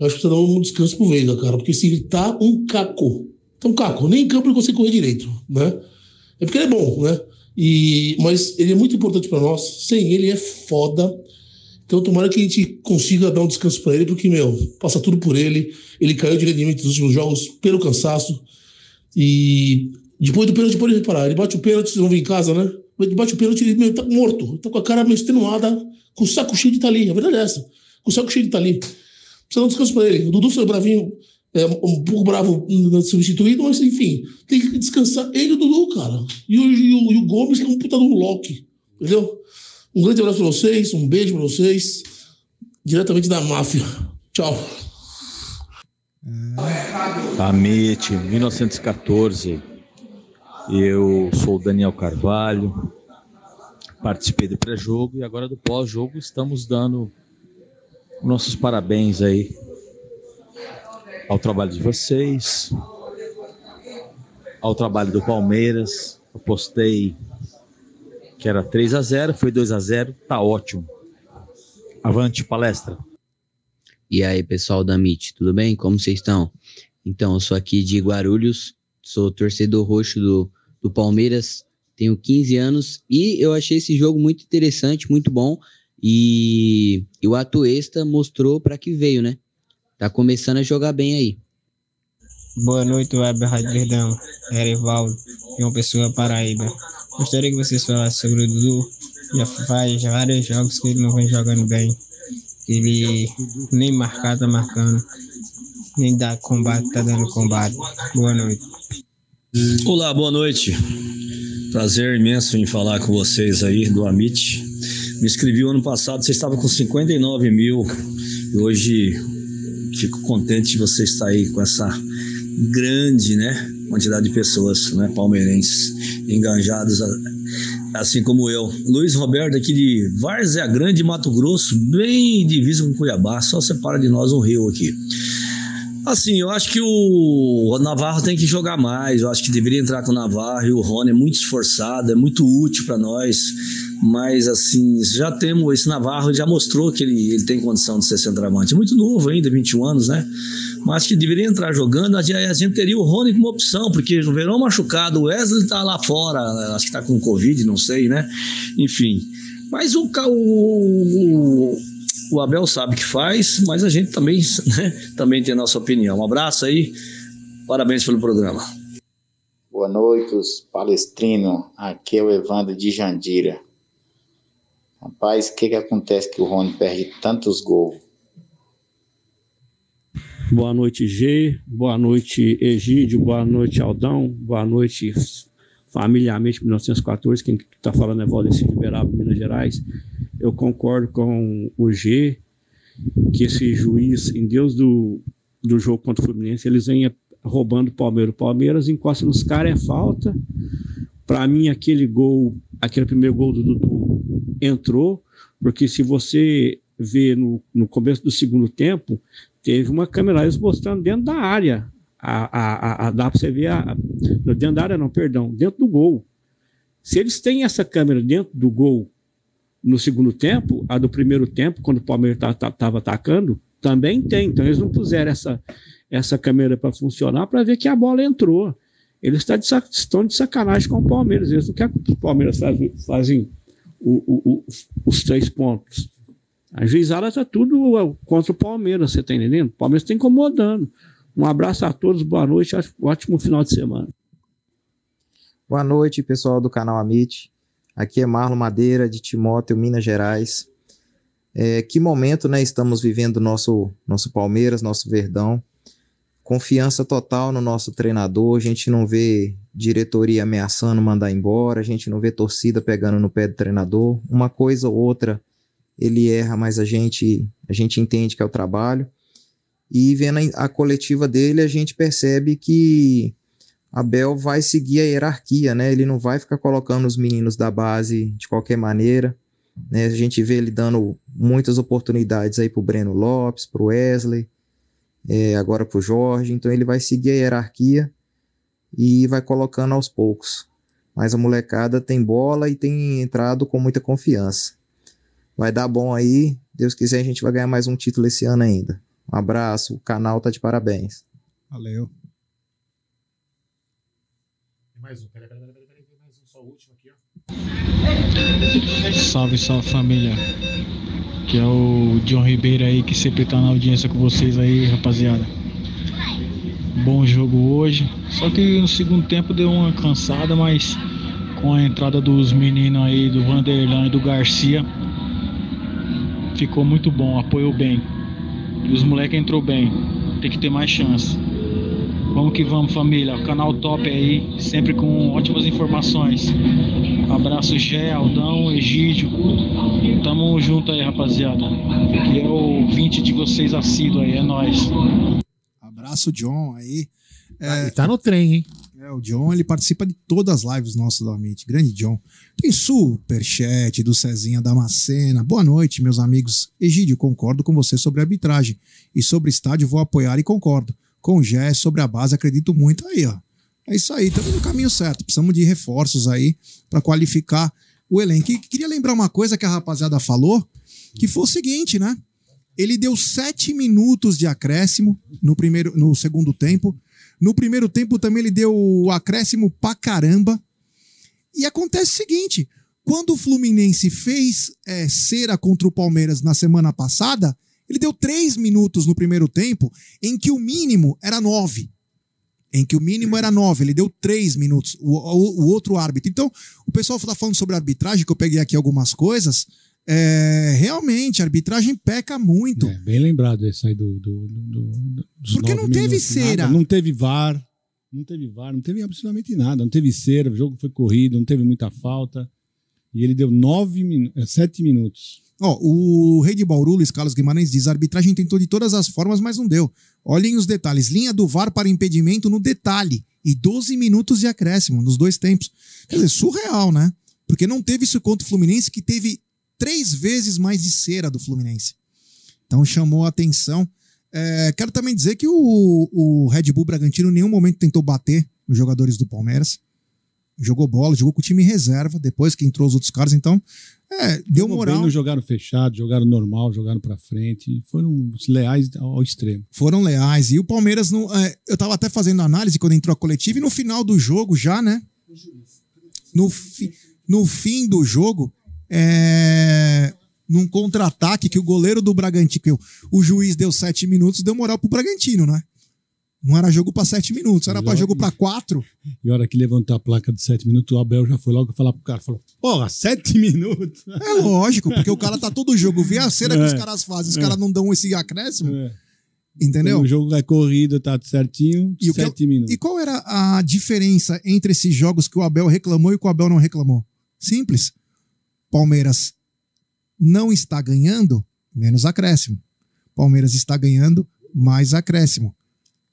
eu acho que tá dando um descanso pro Veiga, cara. Porque se ele tá um caco. Tá um caco. Nem em campo ele consegue correr direito, né? É porque ele é bom, né? E, mas ele é muito importante para nós. Sem ele é foda. Então tomara que a gente consiga dar um descanso para ele, porque, meu, passa tudo por ele. Ele caiu de rendimento nos últimos jogos pelo cansaço. E depois do pênalti, pode reparar, ele bate o pênalti, vocês vão vir em casa, né? Ele bate o pênalti, ele tá morto. Tá com a cara meio extenuada, com o saco cheio de tá ali. A verdade é essa. Com o saco cheio de tá ali. Precisa dar um descanso pra ele. O Dudu foi bravinho, é, um pouco bravo substituído, mas enfim, tem que descansar ele e o Dudu, cara. E o, e o, e o Gomes, que é um puta do Loki. Entendeu? Um grande abraço pra vocês, um beijo pra vocês. Diretamente da máfia. Tchau. Amit, 1914. Eu sou o Daniel Carvalho, participei do pré-jogo e agora do pós-jogo estamos dando nossos parabéns aí ao trabalho de vocês, ao trabalho do Palmeiras. Eu postei que era 3 a 0 foi 2 a 0 tá ótimo. Avante, palestra. E aí, pessoal da MIT, tudo bem? Como vocês estão? Então, eu sou aqui de Guarulhos, sou torcedor roxo do, do Palmeiras, tenho 15 anos e eu achei esse jogo muito interessante, muito bom. E, e o Atuesta mostrou para que veio, né? Tá começando a jogar bem aí. Boa noite, Web Rádio Verdão. Erivaldo, João Pessoa, Paraíba. Gostaria que vocês falassem sobre o Dudu. Já faz vários jogos que ele não vem jogando bem. Ele nem marcar tá marcando, nem dá combate tá dando combate. Boa noite. Olá, boa noite. prazer imenso em falar com vocês aí do Amit. Me inscrevi o ano passado, você estava com 59 mil e hoje fico contente de você estar aí com essa grande, né, quantidade de pessoas, né, palmeirenses engajados, a- assim como eu. Luiz Roberto aqui de Várzea Grande, Mato Grosso, bem divisa com Cuiabá, só separa de nós um rio aqui. Assim, eu acho que o Navarro tem que jogar mais. Eu acho que deveria entrar com o Navarro e o Rony é muito esforçado, é muito útil para nós. Mas, assim, já temos esse Navarro, já mostrou que ele, ele tem condição de ser centroavante. É muito novo ainda, 21 anos, né? Mas acho que deveria entrar jogando. A gente, a gente teria o Rony como opção, porque no verão machucado, o Wesley tá lá fora, acho que tá com Covid, não sei, né? Enfim. Mas o, o, o, o Abel sabe o que faz, mas a gente também, né, também tem a nossa opinião. Um abraço aí, parabéns pelo programa. Boa noite, os palestrinos. Aqui é o Evandro de Jandira. Rapaz, o que, que acontece que o Rony perde tantos gols? Boa noite, G. Boa noite, Egídio. Boa noite, Aldão. Boa noite, familiarmente 1914. Quem está falando é Valdecir de Uberaba, Minas Gerais. Eu concordo com o G que esse juiz, em Deus do, do jogo contra o Fluminense, eles vêm roubando o Palmeiras. O Palmeiras encosta nos caras, é falta. Para mim, aquele gol, aquele primeiro gol do Dudu entrou, porque se você vê no, no começo do segundo tempo, teve uma câmera eles mostrando dentro da área. A, a, a, dá para você ver a, dentro da área, não, perdão, dentro do gol. Se eles têm essa câmera dentro do gol no segundo tempo, a do primeiro tempo, quando o Palmeiras estava atacando, também tem. Então eles não puseram essa, essa câmera para funcionar para ver que a bola entrou. Eles tá de estão de sacanagem com o Palmeiras. Eles não querem que o Palmeiras fazem, fazem o- o- o- os três pontos. A juizada está tudo uh, contra o Palmeiras, você está entendendo? O Palmeiras está incomodando. Um abraço a todos, boa noite, ótimo final de semana. Boa noite, pessoal do canal Amit. Aqui é Marlon Madeira, de Timóteo, Minas Gerais. É, que momento né, estamos vivendo nosso, nosso Palmeiras, nosso Verdão. Confiança total no nosso treinador. A gente não vê diretoria ameaçando mandar embora, a gente não vê torcida pegando no pé do treinador. Uma coisa ou outra ele erra, mas a gente, a gente entende que é o trabalho. E vendo a a coletiva dele, a gente percebe que Abel vai seguir a hierarquia, né? Ele não vai ficar colocando os meninos da base de qualquer maneira. Né? A gente vê ele dando muitas oportunidades aí pro Breno Lopes, pro Wesley, é, agora pro Jorge. Então ele vai seguir a hierarquia e vai colocando aos poucos. Mas a molecada tem bola e tem entrado com muita confiança. Vai dar bom aí. Deus quiser, a gente vai ganhar mais um título esse ano ainda. Um abraço, o canal tá de parabéns. Valeu. Mais um, peraí, peraí, peraí, peraí, peraí, mais um, só o último aqui, ó. Salve, salve família. Que é o John Ribeiro aí, que sempre tá na audiência com vocês aí, rapaziada. Bom jogo hoje. Só que no segundo tempo deu uma cansada, mas com a entrada dos meninos aí, do Vanderlan e do Garcia, ficou muito bom, apoiou bem. E os moleques entrou bem. Tem que ter mais chance. Vamos que vamos, família. Canal top aí, sempre com ótimas informações. Abraço, Gé, Aldão, Egídio. Tamo junto aí, rapaziada. Que é o 20 de vocês assíduo aí, é nóis. Abraço, John aí. Ele tá no trem, hein? É, o John, ele participa de todas as lives nossas do Amit. Grande John. Tem superchat do Cezinha Damascena. Boa noite, meus amigos. Egídio, concordo com você sobre a arbitragem. E sobre estádio, vou apoiar e concordo. Com Gé, sobre a base, acredito muito aí, ó. É isso aí, estamos no caminho certo. Precisamos de reforços aí para qualificar o elenco. E queria lembrar uma coisa que a rapaziada falou, que foi o seguinte, né? Ele deu sete minutos de acréscimo no primeiro, no segundo tempo. No primeiro tempo também ele deu o acréscimo pra caramba. E acontece o seguinte: quando o Fluminense fez é, cera contra o Palmeiras na semana passada, ele deu três minutos no primeiro tempo, em que o mínimo era nove. Em que o mínimo era nove, ele deu três minutos, o, o- o outro árbitro. Então, o pessoal está falando sobre arbitragem, que eu peguei aqui algumas coisas. É, realmente, a arbitragem peca muito. Bem lembrado esse aí do. do, do- do- Porque não teve minutos, cera. nada, não teve VAR. Não teve VAR, não teve absolutamente nada. Não teve cera, o jogo foi corrido, não teve muita falta. E ele deu nove eh, sete minutos. Ó, o rei de Bauru, Luiz Carlos Guimarães, diz: a arbitragem tentou de todas as formas, mas não deu. Olhem os detalhes. Linha do VAR para impedimento no detalhe. E 12 minutos de acréscimo nos dois tempos. Quer dizer, surreal, né? Porque não teve isso contra o Fluminense, que teve três vezes mais de cera do Fluminense. Então chamou a atenção. É, quero também dizer que o, o Red Bull Bragantino em nenhum momento tentou bater nos jogadores do Palmeiras. Jogou bola, jogou com o time em reserva, depois que entrou os outros caras. Então, é, deu Jogou moral. Bem, não jogaram fechado, jogaram normal, jogaram pra frente. Foram leais ao extremo. Foram leais. E o Palmeiras, não, é, eu tava até fazendo análise quando entrou a coletiva, e no final do jogo já, né? No, fi, no fim do jogo, é, num contra-ataque que o goleiro do Bragantino, o juiz deu sete minutos, deu moral pro Bragantino, né? Não era jogo pra sete minutos, era pra jogo pra quatro. E a hora que levantou a placa de sete minutos, o Abel já foi logo falar pro cara, falou, porra, sete minutos? É lógico, porque o cara tá todo jogo, vê a cera que É. os caras fazem, os É. caras não dão esse acréscimo, É. entendeu? O jogo é corrido, tá certinho, E que sete minutos. E qual era a diferença entre esses jogos que o Abel reclamou e que o Abel não reclamou? Simples. Palmeiras não está ganhando, menos acréscimo. Palmeiras está ganhando, mais acréscimo.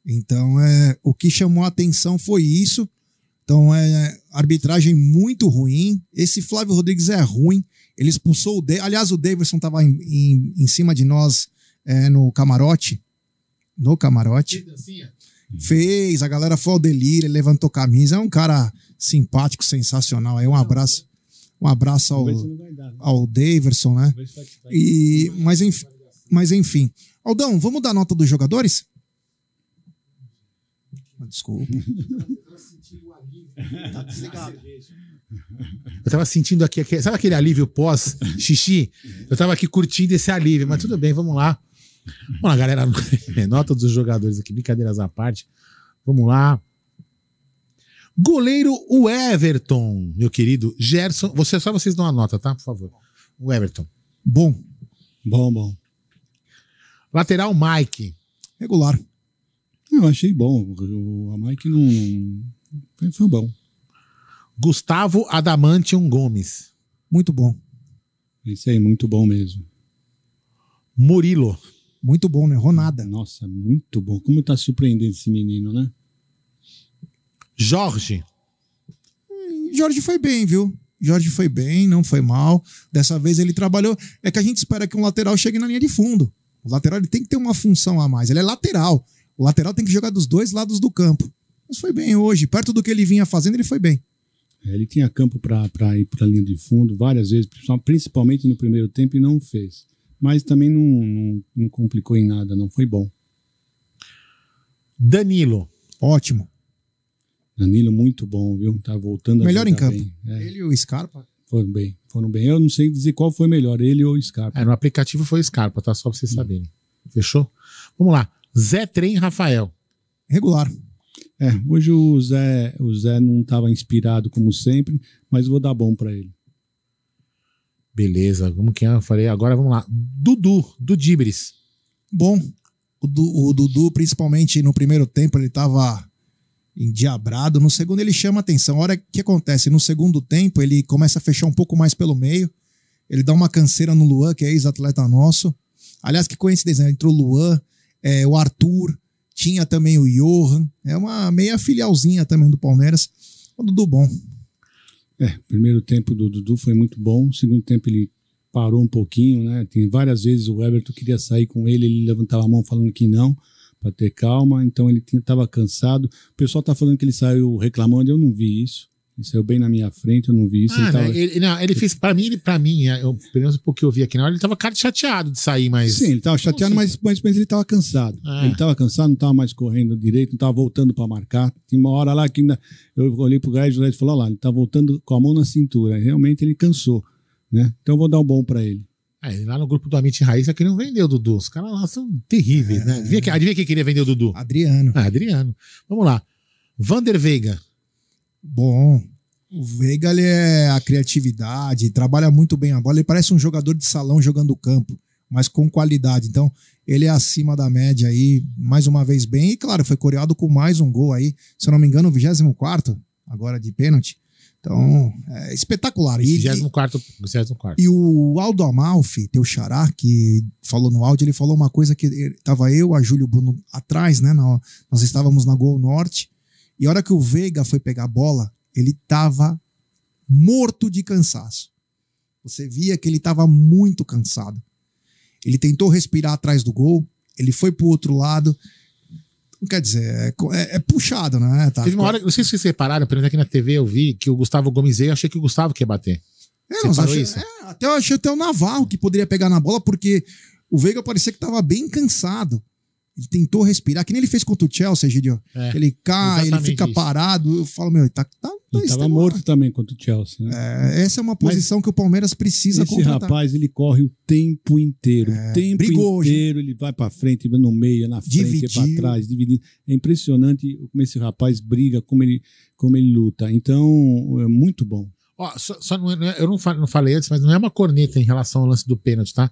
Então, é, o que chamou a atenção foi isso. Então, é arbitragem muito ruim. Esse Flávio Rodrigues é ruim. Ele expulsou o. De... Aliás, o Davidson estava em, em, em cima de nós é, no camarote. No camarote. Fez, a galera foi ao delírio, ele levantou camisa. É um cara simpático, sensacional. Aí um abraço. Um abraço ao, ao Daverson, né? E, mas, enfim, mas enfim. Aldão, vamos dar nota dos jogadores? Desculpa. Tá. Eu tava sentindo aqui, aqui- sabe aquele alívio pós-xixi? Eu tava aqui curtindo esse alívio, mas tudo bem, vamos lá. Vamos lá, galera. Nota dos jogadores aqui, brincadeiras à parte. Vamos lá. Goleiro, o Everton, meu querido. Gerson, você, só vocês dão a nota, tá? Por favor. O Everton. Bom. Bom, bom. Lateral, Mike. Regular. Eu achei bom. O, a Mike não. Foi, bom. Gustavo Adamantium Gomes. Muito bom. Isso aí, muito bom mesmo. Murilo. Muito bom, não errou nada. Nossa, muito bom. Como tá surpreendendo esse menino, né? Jorge. Jorge foi bem, viu? Jorge foi bem, não foi mal. Dessa vez ele trabalhou. É que a gente espera que um lateral chegue na linha de fundo. O lateral ele tem que ter uma função a mais. Ele é lateral. O lateral tem que jogar dos dois lados do campo. Mas foi bem hoje. Perto do que ele vinha fazendo, ele foi bem. É, Ele tinha campo para ir para a linha de fundo várias vezes, principalmente no primeiro tempo, e não fez. Mas também não, não, não complicou em nada, não. Foi bom. Danilo. Ótimo. Danilo, muito bom, viu? Tá voltando a Melhor em campo. bem. É, Ele e o Scarpa. foram bem, foram bem. Eu não sei dizer qual foi melhor, ele ou o Scarpa. É, no aplicativo foi o Scarpa, tá? Só pra vocês saberem. Fechou? Vamos lá. Zé Trem Rafael. Regular. É, hoje o Zé, o Zé não estava inspirado como sempre, mas vou dar bom para ele. Beleza, como que é? Eu falei, agora vamos lá. Dudu, do Dibris. Bom. O, Du- o Dudu, principalmente no primeiro tempo, ele tava endiabrado. No segundo, ele chama atenção. A hora que acontece? No segundo tempo, ele começa a fechar um pouco mais pelo meio. Ele dá uma canseira no Luan, que é ex-atleta nosso. Aliás, que coincidência, né? entrou o Luan, é, o Arthur, tinha também o Johan. É uma meia filialzinha também do Palmeiras. O Dudu bom. É, primeiro tempo do Dudu foi muito bom. Segundo tempo ele parou um pouquinho, né? Tem várias vezes o Everton queria sair com ele, ele levantava a mão falando que não, para ter calma. Então ele estava cansado. O pessoal tá falando que ele saiu reclamando, eu não vi isso. Ele saiu bem na minha frente, eu não vi isso. Ah, ele tava- né? ele, não, ele fez, pra mim, ele, pra mim, é, eu, pelo menos porque eu vi aqui na hora, ele tava cara chateado de sair, mas. Sim, ele estava chateado, mas, mas, mas ele estava cansado. Ah. Ele estava cansado, não estava mais correndo direito, não estava voltando para marcar. Tinha uma hora lá que ainda, eu olhei pro Gás e o Gás falou: "Olha lá, ele está voltando com a mão na cintura. Realmente ele cansou. Né? Então eu vou dar um bom para ele. É, lá no grupo do Amit Raiz é que não vendeu o Dudu. Os caras lá são terríveis, né? Adivinha, que- adivinha quem queria vender o Dudu? Adriano. Ah, Adriano. Vamos lá. Vander Veiga. Bom. O Veiga ele é a criatividade, trabalha muito bem a bola. Ele parece um jogador de salão jogando campo. mas com qualidade. Então, ele é acima da média aí, mais uma vez bem. E claro, foi coreado com mais um gol aí, se eu não me engano, o 24 agora de pênalti. Então, é espetacular. E, 24, 24. e o Aldo Amalfi, teu xará, que falou no áudio, ele falou uma coisa que ele- tava eu, a Júlio Bruno atrás, né? nós estávamos na Gol Norte. E a hora que o Veiga foi pegar a bola, ele tava morto de cansaço. Você via que ele tava muito cansado. Ele tentou respirar atrás do gol, ele foi pro outro lado. Não quer dizer, é, é- é puxado, né? Tá, Teve uma hora, não sei se vocês repararam, pelo menos aqui na TV eu vi que o Gustavo Gomes veio, eu achei que o Gustavo que ia bater. É, Você achei- isso? é, até eu achei até o Navarro que poderia pegar na bola, porque o Veiga parecia que estava bem cansado. Ele tentou respirar, que nem ele fez contra o Chelsea, Gideon. É, ele cai, ele fica isso. parado. Eu falo, meu, tá, tá, E tá estava morto também contra o Chelsea. Né? É, essa é uma posição que o Palmeiras precisa Esse contratar. rapaz, ele corre o tempo inteiro. o tempo brigou hoje. inteiro, ele vai pra frente, no meio, na frente, para trás, dividindo. É impressionante como esse rapaz briga, como ele, como ele luta. Então, é muito bom. Ó, só, só não é- é- eu não falei antes, mas não é uma corneta em relação ao lance do pênalti, tá?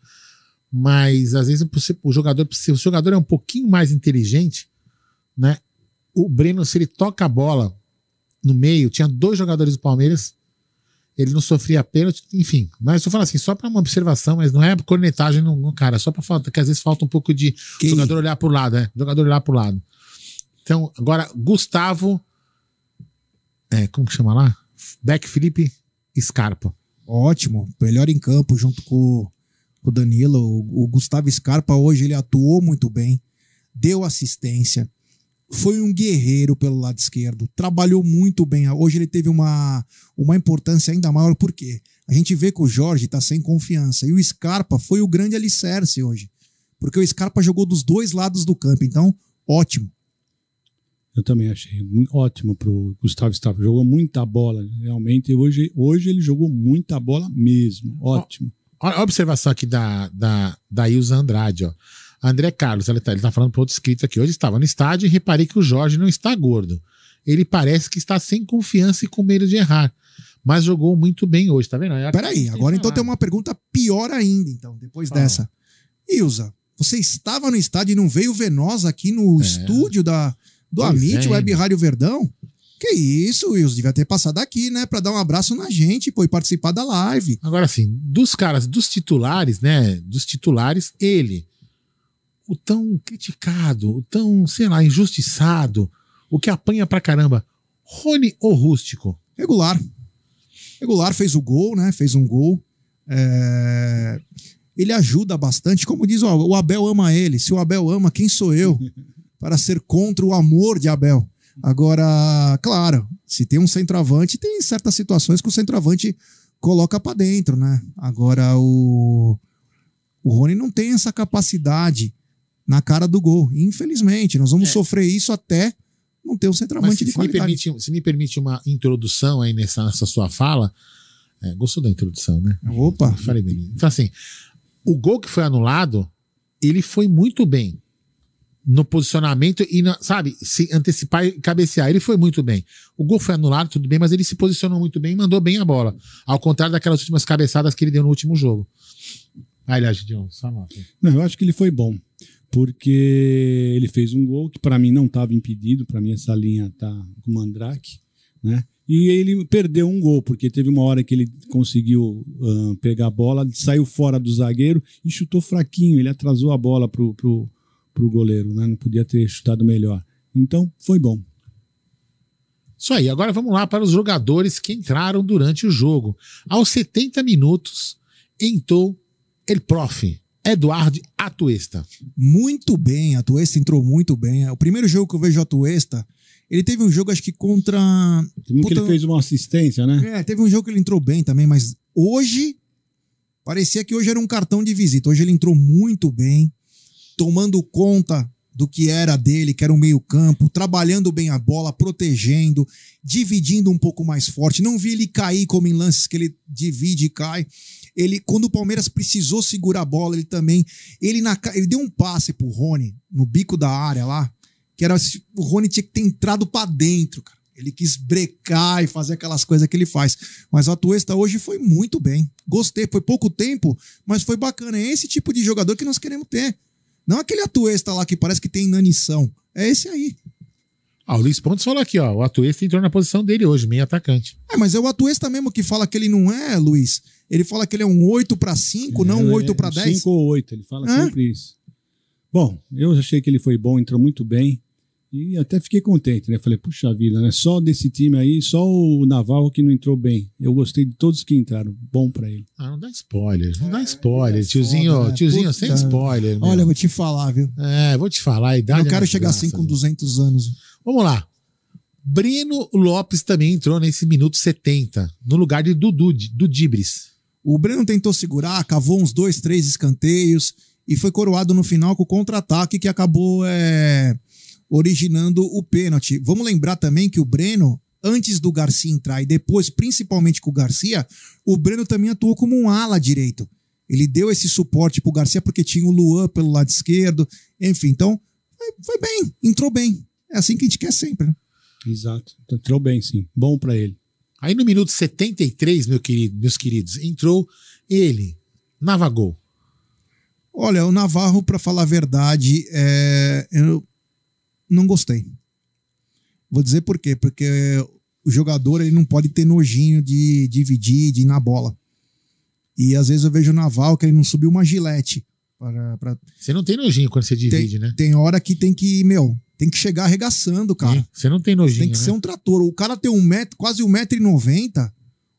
Mas às vezes o jogador, se o jogador é um pouquinho mais inteligente, né? O Breno, se ele toca a bola no meio, tinha dois jogadores do Palmeiras, ele não sofria pênalti, enfim. Mas eu falando assim, só pra uma observação, mas não é cornetagem no, no cara, só pra falar que às vezes falta um pouco de o jogador olhar pro lado, né? O jogador olhar pro lado. Então, agora, Gustavo. É, como que chama lá? Beck Felipe Scarpa. Ótimo, melhor em campo junto com o Danilo. O, o Gustavo Scarpa hoje ele atuou muito bem, deu assistência, foi um guerreiro pelo lado esquerdo, trabalhou muito bem. Hoje ele teve uma, uma importância ainda maior, porque a gente vê que o Jorge está sem confiança e o Scarpa foi o grande alicerce hoje, porque o Scarpa jogou dos dois lados do campo, então ótimo. Eu também achei ótimo pro Gustavo Stavo. Jogou muita bola, realmente. Hoje, hoje ele jogou muita bola mesmo. Ótimo. Olha a observação aqui da, da, da Ilza Andrade, ó. André Carlos, ele tá, ele tá falando para outro escrito aqui. Hoje estava no estádio e reparei que o Jorge não está gordo. Ele parece que está sem confiança e com medo de errar. Mas jogou muito bem hoje, tá vendo? É Peraí, agora então tem uma pergunta pior ainda, então, depois Fala. dessa. Ilza, você estava no estádio e não veio Venosa aqui no É. estúdio da, do Pois Amit, é, Web? Rádio Verdão? Que isso, Wilson, devia ter passado aqui, né, Pra dar um abraço na gente, pô, e participar da live. Agora sim, dos caras, dos titulares, né? Dos titulares, ele, o tão criticado, o tão, sei lá, injustiçado, o que apanha pra caramba, Rony ou Rústico? Regular. Regular fez o gol, né? Fez um gol. É, Ele ajuda bastante. Como diz, ó, o Abel ama ele. Se o Abel ama, quem sou eu para ser contra o amor de Abel? Agora, claro, se tem um centroavante, tem certas situações que o centroavante coloca pra dentro, né? Agora, o, o Rony não tem essa capacidade na cara do gol. Infelizmente, nós vamos sofrer isso até não ter um Mas centroavante se, de se me qualidade. permite, se me permite uma introdução aí nessa, nessa sua fala, é, gostou da introdução, né? Opa! Falei bem. Então, assim, o gol que foi anulado, ele foi muito bem no posicionamento e, na- sabe, se antecipar e cabecear. Ele foi muito bem. O gol foi anulado, tudo bem, mas ele se posicionou muito bem e mandou bem a bola. Ao contrário daquelas últimas cabeçadas que ele deu no último jogo. Aliás, nota. Não, eu acho que ele foi bom. Porque ele fez um gol que para mim não estava impedido. Para mim, essa linha tá com o Mandrake. Né? E ele perdeu um gol, porque teve uma hora que ele conseguiu ah, pegar a bola, saiu fora do zagueiro e chutou fraquinho. Ele atrasou a bola pro, pro, pro goleiro, né? Não podia ter chutado melhor. Então, foi bom. Isso aí, agora vamos lá para os jogadores que entraram durante o jogo. Aos 70 minutos, entrou El Prof, Eduardo Atuesta. Muito bem, a Tuesta entrou muito bem. O primeiro jogo que eu vejo a Tuesta, ele teve um jogo, acho que contra. Teve que ele fez uma assistência, né? É, teve um jogo que ele entrou bem também, mas hoje parecia que hoje era um cartão de visita. Hoje ele entrou muito bem, tomando conta do que era dele, que era o meio-campo, trabalhando bem a bola, protegendo, dividindo um pouco mais forte. Não vi ele cair como em lances que ele divide e cai. Ele, quando o Palmeiras precisou segurar a bola, ele também. Ele, na, ele deu um passe pro Rony no bico da área lá, que era. O Rony tinha que ter entrado pra dentro, cara. Ele quis brecar e fazer aquelas coisas que ele faz. Mas o Atuesta hoje foi muito bem. Gostei. Foi pouco tempo, mas foi bacana. É esse tipo de jogador que nós queremos ter. Não aquele Atuesta lá que parece que tem inanição. É esse aí. Ah, o Luiz Pontes falou aqui, ó. O Atuesta entrou na posição dele hoje, meio atacante. É, mas é o Atuesta mesmo que fala que ele não é, Luiz. Ele fala que ele é um 8 para 5, não um 8 para 10. 5 ou 8, ele fala Hã? sempre isso. Bom, eu achei que ele foi bom, entrou muito bem. E até fiquei contente, né? Falei, puxa vida, né? Só desse time aí, só o Naval que não entrou bem. Eu gostei de todos que entraram. Bom pra ele. Ah, não dá spoiler. Não dá spoiler. tiozinho, foda, né? tiozinho, Puta. sem spoiler. meu. Olha, eu vou te falar, viu? É, vou te falar. A Eu idade não quero é chegar desgraça, assim com viu? 200 anos. Vamos lá. Breno Lopes também entrou nesse minuto 70, no lugar de Dudu, do Dibris. O Breno tentou segurar, cavou uns dois, três escanteios e foi coroado no final com o contra-ataque que acabou é, originando o pênalti. Vamos lembrar também que o Breno, antes do Garcia entrar e depois, principalmente com o Garcia, o Breno também atuou como um ala direito. Ele deu esse suporte pro Garcia porque tinha o Luan pelo lado esquerdo. Enfim, então foi, bem, entrou bem. É assim que a gente quer sempre. né? Exato. Entrou bem, sim. Bom pra ele. Aí no minuto 73, meu querido, meus queridos, entrou ele, Navagol. Olha, o Navarro, para falar a verdade, é, eu não gostei. Vou dizer por quê. Porque o jogador ele não pode ter nojinho de dividir, de ir na bola. E às vezes eu vejo o Naval que ele não subiu uma gilete. Para, para... Você não tem nojinho quando você divide, tem, né? Tem hora que tem que, meu, tem que chegar arregaçando, cara. Você não tem nojinho, Tem que né? ser um trator. O cara tem um metro, quase um metro e noventa.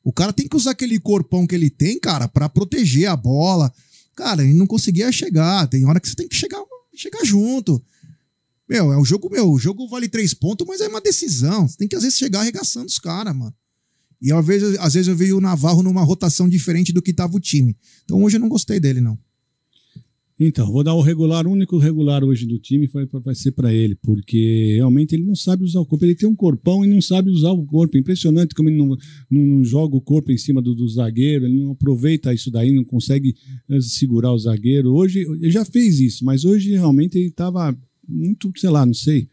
O cara tem que usar aquele corpão que ele tem, cara, pra proteger a bola. Cara, ele não conseguia chegar. Tem hora que você tem que chegar, chegar junto. Meu, é o jogo, meu. O jogo vale três pontos, mas é uma decisão. Você tem que, às vezes, chegar arregaçando os caras, mano. E às vezes, às vezes eu vi o Navarro numa rotação diferente do que tava o time. Então hoje eu não gostei dele, não. Então, vou dar o regular, o único regular hoje do time vai, vai ser para ele, porque realmente ele não sabe usar o corpo. Ele tem um corpão e não sabe usar o corpo. Impressionante como ele não, não, não joga o corpo em cima do, do zagueiro, ele não aproveita isso daí, não consegue eh, segurar o zagueiro. Hoje, ele já fez isso, mas hoje realmente ele estava muito, sei lá, não sei.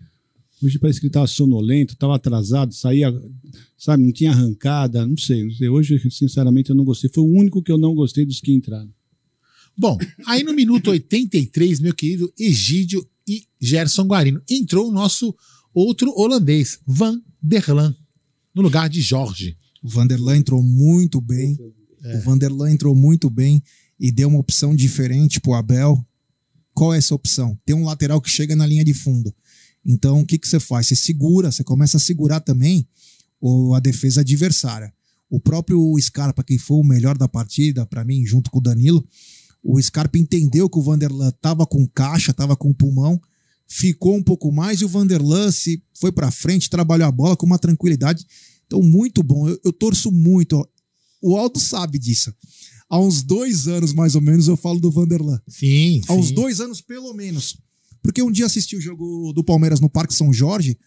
Hoje parece que ele estava sonolento, estava atrasado, saía, sabe, não tinha arrancada, não sei, não sei. Hoje, sinceramente, eu não gostei. Foi o único que eu não gostei dos que entraram. Bom, aí no minuto 83, meu querido Egídio e Gerson Guarino, entrou o nosso outro holandês, Van der Laan, no lugar de Jorge. O Vanderlan entrou muito bem. O Vanderlan entrou muito bem e deu uma opção diferente pro Abel. Qual é essa opção? Tem um lateral que chega na linha de fundo. Então, o que, que você faz? Você segura, você começa a segurar também o, a defesa adversária. O próprio Scarpa, que foi o melhor da partida, para mim, junto com o Danilo, o Scarpa entendeu que o Vanderlan tava com caixa, tava com pulmão, ficou um pouco mais e o Vanderlan se foi para frente, trabalhou a bola com uma tranquilidade. Então, muito bom. Eu, eu torço muito. O Aldo sabe disso. Há uns dois anos, mais ou menos, eu falo do Vanderlan. Sim. Há uns sim. dois anos, pelo menos. Porque um dia assisti o jogo do Palmeiras no Parque São Jorge,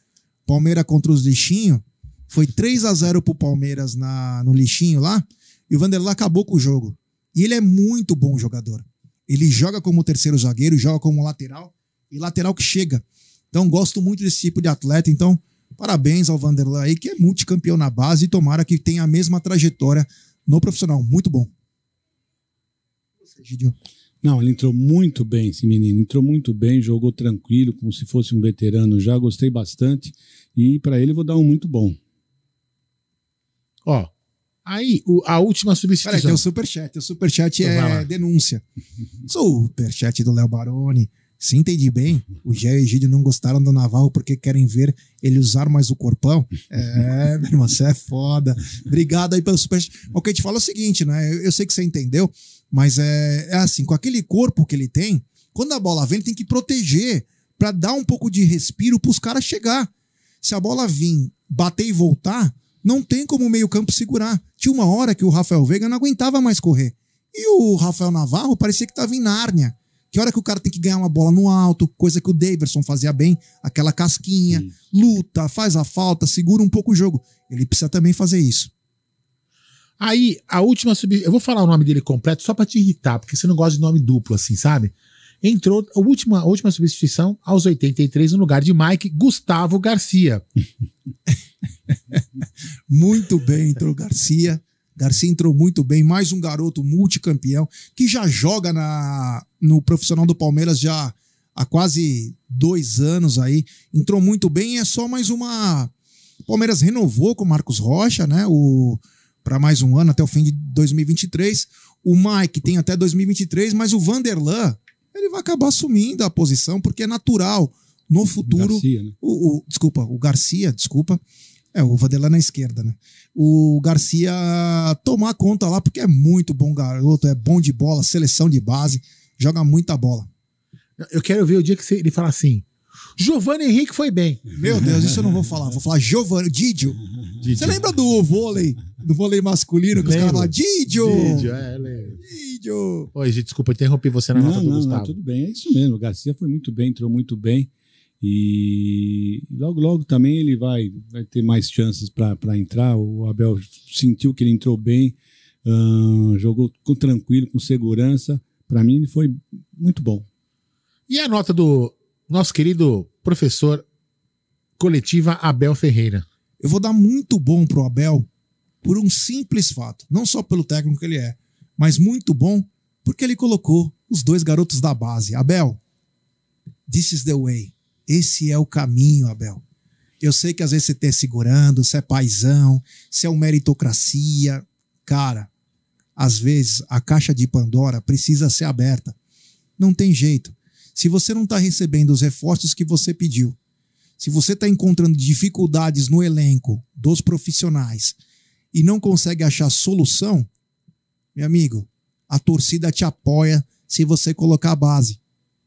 Palmeiras contra os Lixinho. Foi 3 a 0 pro Palmeiras na, no Lixinho lá, e o Vanderlan acabou com o jogo. E ele é muito bom jogador. Ele joga como terceiro zagueiro, joga como lateral, e lateral que chega. Então, gosto muito desse tipo de atleta. Então, parabéns ao Vanderlan aí, que é multicampeão na base, e tomara que tenha a mesma trajetória no profissional. Muito bom. Gidio. Não, ele entrou muito bem, esse menino. Entrou muito bem, jogou tranquilo, como se fosse um veterano já. Gostei bastante. E para ele vou dar um muito bom. Ó, aí o- a última Peraí, tem substituição. o superchat. O superchat Então é denúncia. Superchat do Léo Baroni. Se entendi bem, o Gé e o Egídio não gostaram do Navarro porque querem ver ele usar mais o corpão. É, meu irmão, você é foda. Obrigado aí pelo superchat. O que eu te falo é o seguinte, né? Eu, eu sei que você entendeu, mas é, é assim, com aquele corpo que ele tem, quando a bola vem, ele tem que proteger pra dar um pouco de respiro pros caras chegar. Se a bola vir, bater e voltar, não tem como o meio-campo segurar. Tinha uma hora que o Rafael Veiga não aguentava mais correr. E o Rafael Navarro parecia que estava em Nárnia. Que hora que o cara tem que ganhar uma bola no alto, coisa que o Daverson fazia bem, aquela casquinha, luta, faz a falta, segura um pouco o jogo. Ele precisa também fazer isso. Aí, a última substituição. Eu vou falar o nome dele completo só pra te irritar, porque você não gosta de nome duplo, assim, sabe? Entrou a última, a última substituição aos 83 no lugar de Mike Gustavo Garcia. muito bem entrou Garcia. Garcia entrou muito bem, mais um garoto multicampeão que já joga na, no profissional do Palmeiras já há quase dois anos aí. Entrou muito bem, é só mais uma. O Palmeiras renovou com o Marcos Rocha, né? O para mais um ano até o fim de 2023. O Mike tem até 2023, mas o Vanderlan ele vai acabar assumindo a posição porque é natural no futuro. Garcia, né? o, o- desculpa, o Garcia, desculpa. É, o Vanderlan na esquerda, né? O Garcia tomar conta lá, porque é muito bom garoto, é bom de bola, seleção de base, joga muita bola. Eu quero ver o dia que ele fala assim: Giovanni Henrique foi bem. Meu Deus, isso eu não vou falar. Vou falar Giovanni, Didio. Você lembra do vôlei, do vôlei masculino, que os caras Lembro. falam Didio? Didio, é, lembro. Didio. Oi, gente, desculpa, interrompi você na não, nota do não, Gustavo. não, tudo bem, é isso mesmo. O Garcia foi muito bem, entrou muito bem. E logo, logo também ele vai, vai ter mais chances para entrar. O Abel sentiu que ele entrou bem, jogou com tranquilo, com segurança. Para mim, ele foi muito bom. E a nota do nosso querido professor coletiva Abel Ferreira. Eu vou dar muito bom pro Abel por um simples fato. Não só pelo técnico que ele é, mas muito bom porque ele colocou os dois garotos da base. Abel, this is the way. Esse é o caminho, Abel. Eu sei que às vezes você tá segurando, você é paizão, você é uma meritocracia. Cara, às vezes a caixa de Pandora precisa ser aberta. Não tem jeito. Se você não está recebendo os reforços que você pediu, se você está encontrando dificuldades no elenco dos profissionais e não consegue achar solução, meu amigo, a torcida te apoia se você colocar a base.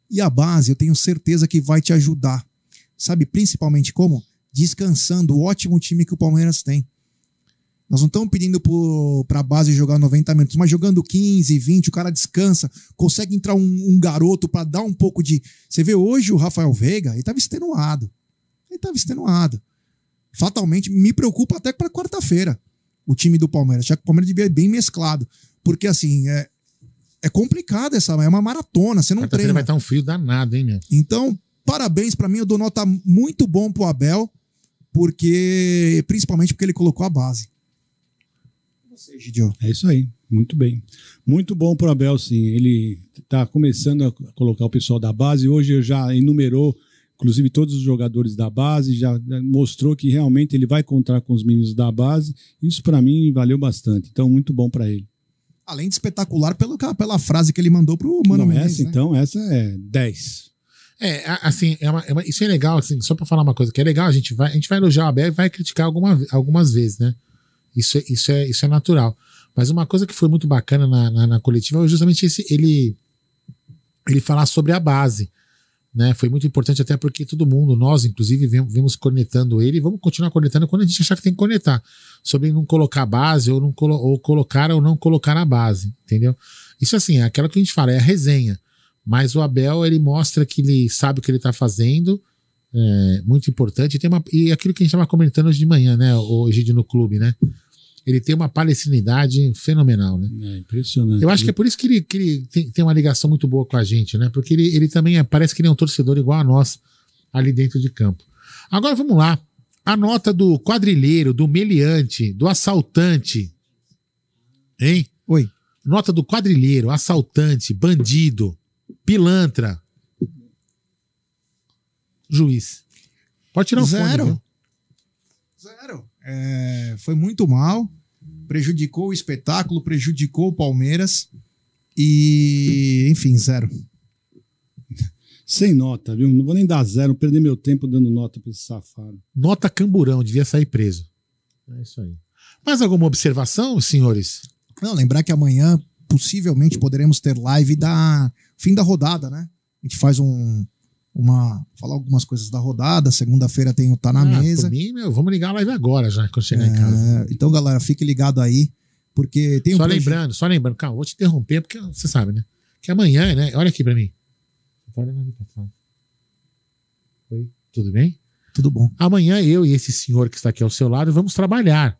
E a base, eu tenho certeza que vai te ajudar. Sabe principalmente como? Descansando o ótimo time que o Palmeiras tem. Nós não estamos pedindo para a base jogar 90 minutos, mas jogando 15, 20, o cara descansa, consegue entrar um, um garoto para dar um pouco de. Você vê hoje o Rafael Veiga, ele estava extenuado. Ele estava extenuado. Fatalmente, me preocupa até para quarta-feira o time do Palmeiras. Já que o Palmeiras devia ir bem mesclado. Porque, assim, é, é complicado essa. É uma maratona, você não treina. vai estar um frio danado, hein, meu? Então, parabéns para mim, eu dou nota muito bom pro Abel, porque principalmente porque ele colocou a base. Você, Gidio. É isso aí, muito bem. Muito bom para o Abel, sim. Ele está começando a colocar o pessoal da base. Hoje já enumerou, inclusive, todos os jogadores da base, já mostrou que realmente ele vai contar com os meninos da base. Isso, para mim, valeu bastante. Então, muito bom para ele. Além de espetacular pelo, pela frase que ele mandou pro Mano Não, Menezes, essa, né? então, essa é 10. É, assim, é uma- é uma- isso é legal, assim, só pra falar uma coisa que é legal, a gente vai, a gente vai elogiar o Abel e vai criticar alguma, algumas vezes, né? Isso, é- isso, é, isso é natural. Mas uma coisa que foi muito bacana na, na, na coletiva foi justamente esse, ele, ele falar sobre a base. Né? Foi muito importante, até porque todo mundo, nós, inclusive, vemos cornetando ele e vamos continuar cornetando quando a gente achar que tem que cornetar. Sobre não colocar a base ou, não colo- ou colocar ou não colocar a base, entendeu? Isso assim, é aquela que a gente fala, é a resenha. Mas o Abel, ele mostra que ele sabe o que ele tá fazendo, é muito importante. E, tem uma, e aquilo que a gente estava comentando hoje de manhã, né? Hoje no clube, né? Ele tem uma palestinidade fenomenal, né? É impressionante. Eu acho que é por isso que ele, que ele tem, tem uma ligação muito boa com a gente, né? Porque ele, ele também é- parece que ele é um torcedor igual a nós ali dentro de campo. Agora vamos lá. A nota do quadrilheiro, do meliante, do assaltante. Hein? Oi. Nota do quadrilheiro, assaltante, bandido, pilantra. Juiz. Pode tirar o Zero. fone. É, foi muito mal, prejudicou o espetáculo, prejudicou o Palmeiras e, enfim, zero. Sem nota, viu? Não vou nem dar zero, não perder meu tempo dando nota para esse safado. Nota camburão, devia sair preso. É isso aí. Mais alguma observação, senhores? Não, lembrar que amanhã possivelmente poderemos ter live da fim da rodada, né? A gente faz um uma falar algumas coisas da rodada, segunda-feira tem o Tá na Ah, mesa. Mim, meu, vamos ligar a live agora já, quando chegar em casa. É, então, galera, fique ligado aí, porque tem um só lembrando, só lembrando, calma, vou te interromper, porque você sabe, né? Que amanhã, né? Olha aqui pra mim. Tá. Oi, tudo bem? Tudo bom. Amanhã eu e esse senhor que está aqui ao seu lado vamos trabalhar.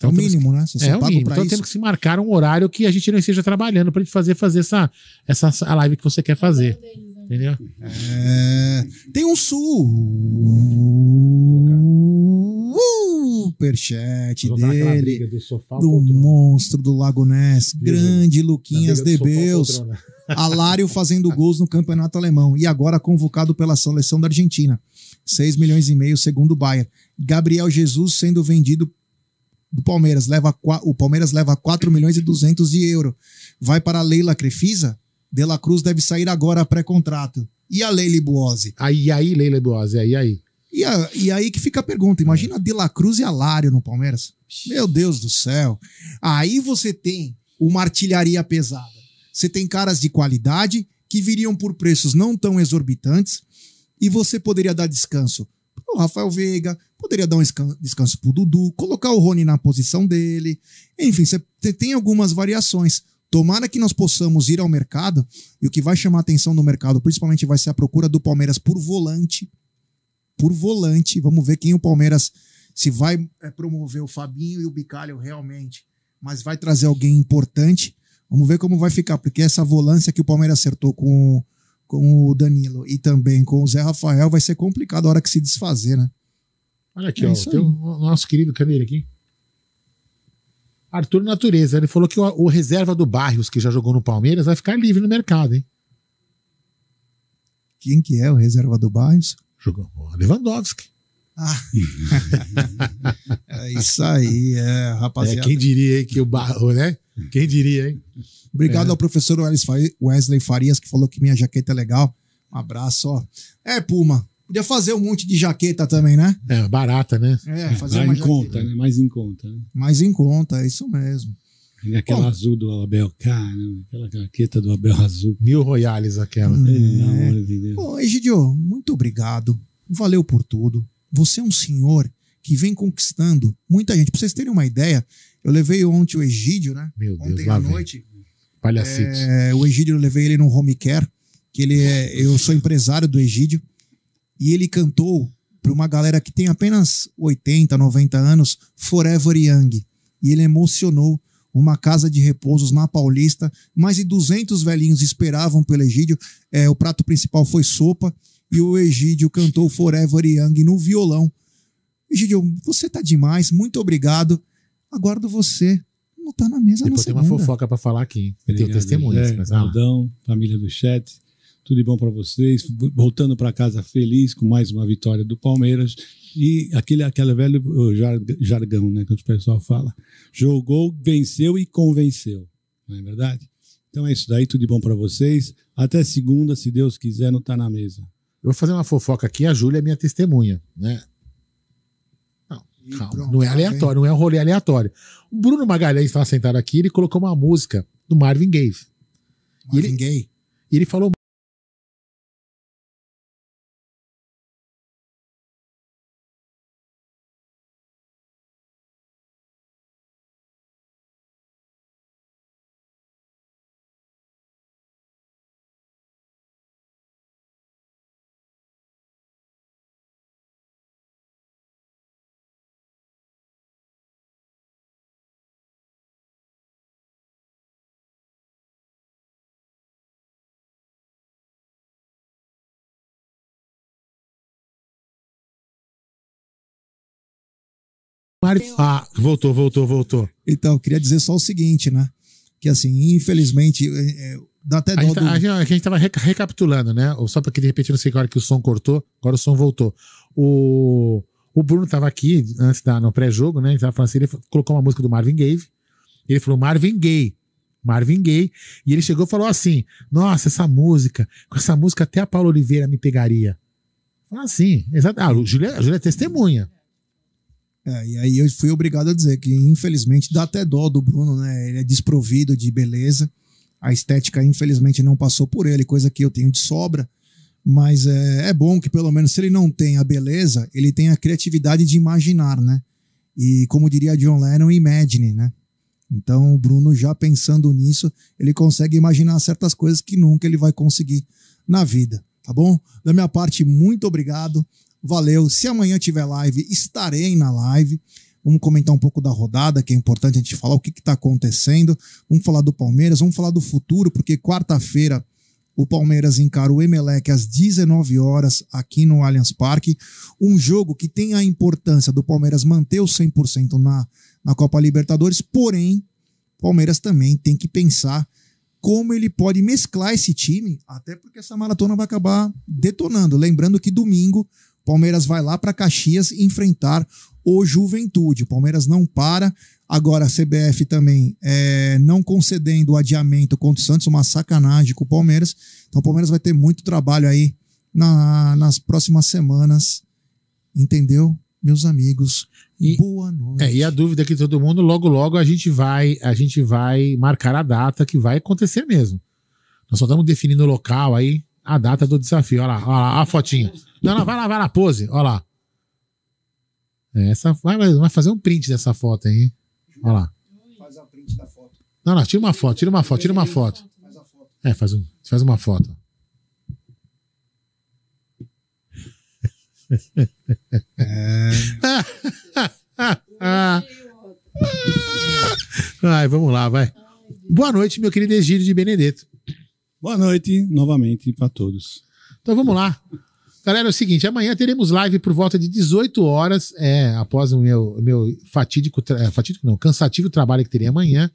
É o temos mínimo, que- né? Você só é o mínimo. Então isso. temos que se marcar um horário que a gente não esteja trabalhando pra gente fazer, fazer essa, essa a live que você quer fazer. Entendeu? É, tem um sul. superchat dele, briga do sofá do monstro do Lago Ness, grande Luquinhas de Beus, poltrona. Alário fazendo gols no campeonato alemão e agora convocado pela seleção da Argentina. 6 milhões e meio segundo o Bayern. Gabriel Jesus sendo vendido do Palmeiras, leva o Palmeiras leva 4 milhões e 200 de euro. Vai para a Leila Crefisa? De La Cruz deve sair agora pré-contrato. E a Leila Buozzi? Aí, aí, Leila Boazzi, aí, aí. E, a- e aí que fica a pergunta: imagina De La Cruz e Alário no Palmeiras. Meu Deus do céu. Aí você tem uma artilharia pesada. Você tem caras de qualidade que viriam por preços não tão exorbitantes e você poderia dar descanso pro Rafael Veiga, poderia dar um escan- descanso pro Dudu, colocar o Rony na posição dele. Enfim, você te- tem algumas variações. Tomara que nós possamos ir ao mercado e o que vai chamar a atenção no mercado, principalmente, vai ser a procura do Palmeiras por volante por volante. Vamos ver quem o Palmeiras se vai é, promover o Fabinho e o Bicalho realmente, mas vai trazer alguém importante. Vamos ver como vai ficar, porque essa volância que o Palmeiras acertou com, com o Danilo e também com o Zé Rafael vai ser complicado a hora que se desfazer, né? Olha aqui, É ó. o o nosso querido, cadê ele aqui? Arthur Natureza. Ele falou que o, o reserva do Barrios, que já jogou no Palmeiras, vai ficar livre no mercado, hein? Quem que é o reserva do Barrios? Jogou Lewandowski. Ah. é isso aí, é, rapaziada. É, quem diria hein, que o Barro, né? Quem diria, hein? Obrigado É. ao professor Wesley Farias, que falou que minha jaqueta é legal. Um abraço, ó. É, Puma. Podia fazer um monte de jaqueta também, né? É, barata, né? É, fazer Mais uma em conta, né? Mais em conta. Né? Mais em conta, é isso mesmo. E aquela Bom. azul do Abel, caramba, aquela jaqueta do Abel azul. Mil royales aquela. Pelo amor de. Bom, Egidio, muito obrigado. Valeu por tudo. Você é um senhor que vem conquistando muita gente. Pra vocês terem uma ideia, eu levei ontem o Egídio, né? Meu Deus, Ontem à vem. noite. Palhacitos. É, o Egídio, eu levei ele no home care, que ele é, eu sou empresário do Egídio, e ele cantou para uma galera que tem apenas 80, 90 anos, Forever Young. E ele emocionou uma casa de repousos na Paulista. Mais de 200 velhinhos esperavam pelo Egídio. É, o prato principal foi sopa e o Egídio cantou Forever Young no violão. Egídio, você tá demais, muito obrigado. Aguardo você. Não tá na mesa Depois na tem uma segunda. fofoca pra falar aqui. tenho Obrigado, testemunhas. Zé, mas, ah, Aldão, família do chat, tudo de bom para vocês. Voltando para casa feliz com mais uma vitória do Palmeiras. E aquele, aquele velho jargão, né, que o pessoal fala. Jogou, venceu e convenceu. Não é verdade? Então é isso daí, tudo de bom para vocês. Até segunda, se Deus quiser, não tá na mesa. Eu vou fazer uma fofoca aqui, a Júlia é minha testemunha, né? Não, calma, não é aleatório, não é um rolê aleatório. O Bruno Magalhães estava sentado aqui, ele colocou uma música do Marvin Gaye. Ele, Gaye? E ele falou Marvin. Ah, voltou, voltou, voltou. Então, eu queria dizer só o seguinte, né? Que assim, infelizmente, é, é, dá até A dó gente, do... tá- a gente- a gente tava reca- recapitulando, né? Só porque de repente não sei que hora que o som cortou, agora o som voltou. O, o Bruno tava aqui antes da, no pré-jogo, né? Ele tava falando assim, ele colocou uma música do Marvin Gaye. Ele falou Marvin Gaye. Marvin Gaye. E ele chegou e falou assim: Nossa, essa música, com essa música até a Paula Oliveira me pegaria. Assim, exato. Ah, o Júlia, a Júlia é testemunha. É, e aí eu fui obrigado a dizer que, infelizmente, dá até dó do Bruno, né? Ele é desprovido de beleza. A estética, infelizmente, não passou por ele, coisa que eu tenho de sobra. Mas é, é bom que, pelo menos, se ele não tem a beleza, ele tem a criatividade de imaginar, né? E, como diria John Lennon, imagine, né? Então, o Bruno, já pensando nisso, ele consegue imaginar certas coisas que nunca ele vai conseguir na vida, tá bom? Da minha parte, muito obrigado. Valeu. Se amanhã tiver live, estarei na live. Vamos comentar um pouco da rodada, que é importante a gente falar o que está acontecendo. Vamos falar do Palmeiras, vamos falar do futuro, porque quarta-feira o Palmeiras encara o Emelec às 19 horas aqui no Allianz Parque. Um jogo que tem a importância do Palmeiras manter o 100% na, na Copa Libertadores, porém, o Palmeiras também tem que pensar como ele pode mesclar esse time, até porque essa maratona vai acabar detonando. Lembrando que domingo Palmeiras vai lá para Caxias enfrentar o Juventude. Palmeiras não para. Agora a CBF também é, não concedendo o adiamento contra o Santos, uma sacanagem com o Palmeiras. Então o Palmeiras vai ter muito trabalho aí na, nas próximas semanas. Entendeu? Meus amigos, E- boa noite. É, e a dúvida que todo mundo, logo logo a gente vai, a gente vai marcar a data que vai acontecer mesmo. Nós só estamos definindo o local aí, a data do desafio. Olha lá, olha lá, a fotinha. Não, não, vai lá, vai lá, pose, olha lá. É, Essa, vai, vai fazer um print dessa foto aí. Olha lá. Faz a print da foto. Não, não, tira uma foto, tira uma foto, tira uma foto. É, faz, um, faz uma foto. Vai, vamos lá, vai. Boa noite, meu querido Egídio de Benedetto. Boa noite novamente para todos. Então vamos lá. Galera, é o seguinte, amanhã teremos live por volta de 18 horas, é, após o meu, meu fatídico, é, fatídico não, cansativo trabalho que teria amanhã,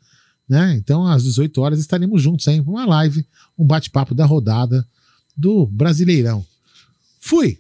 né? Então às 18 horas estaremos juntos aí, uma live, um bate-papo da rodada do Brasileirão. Fui!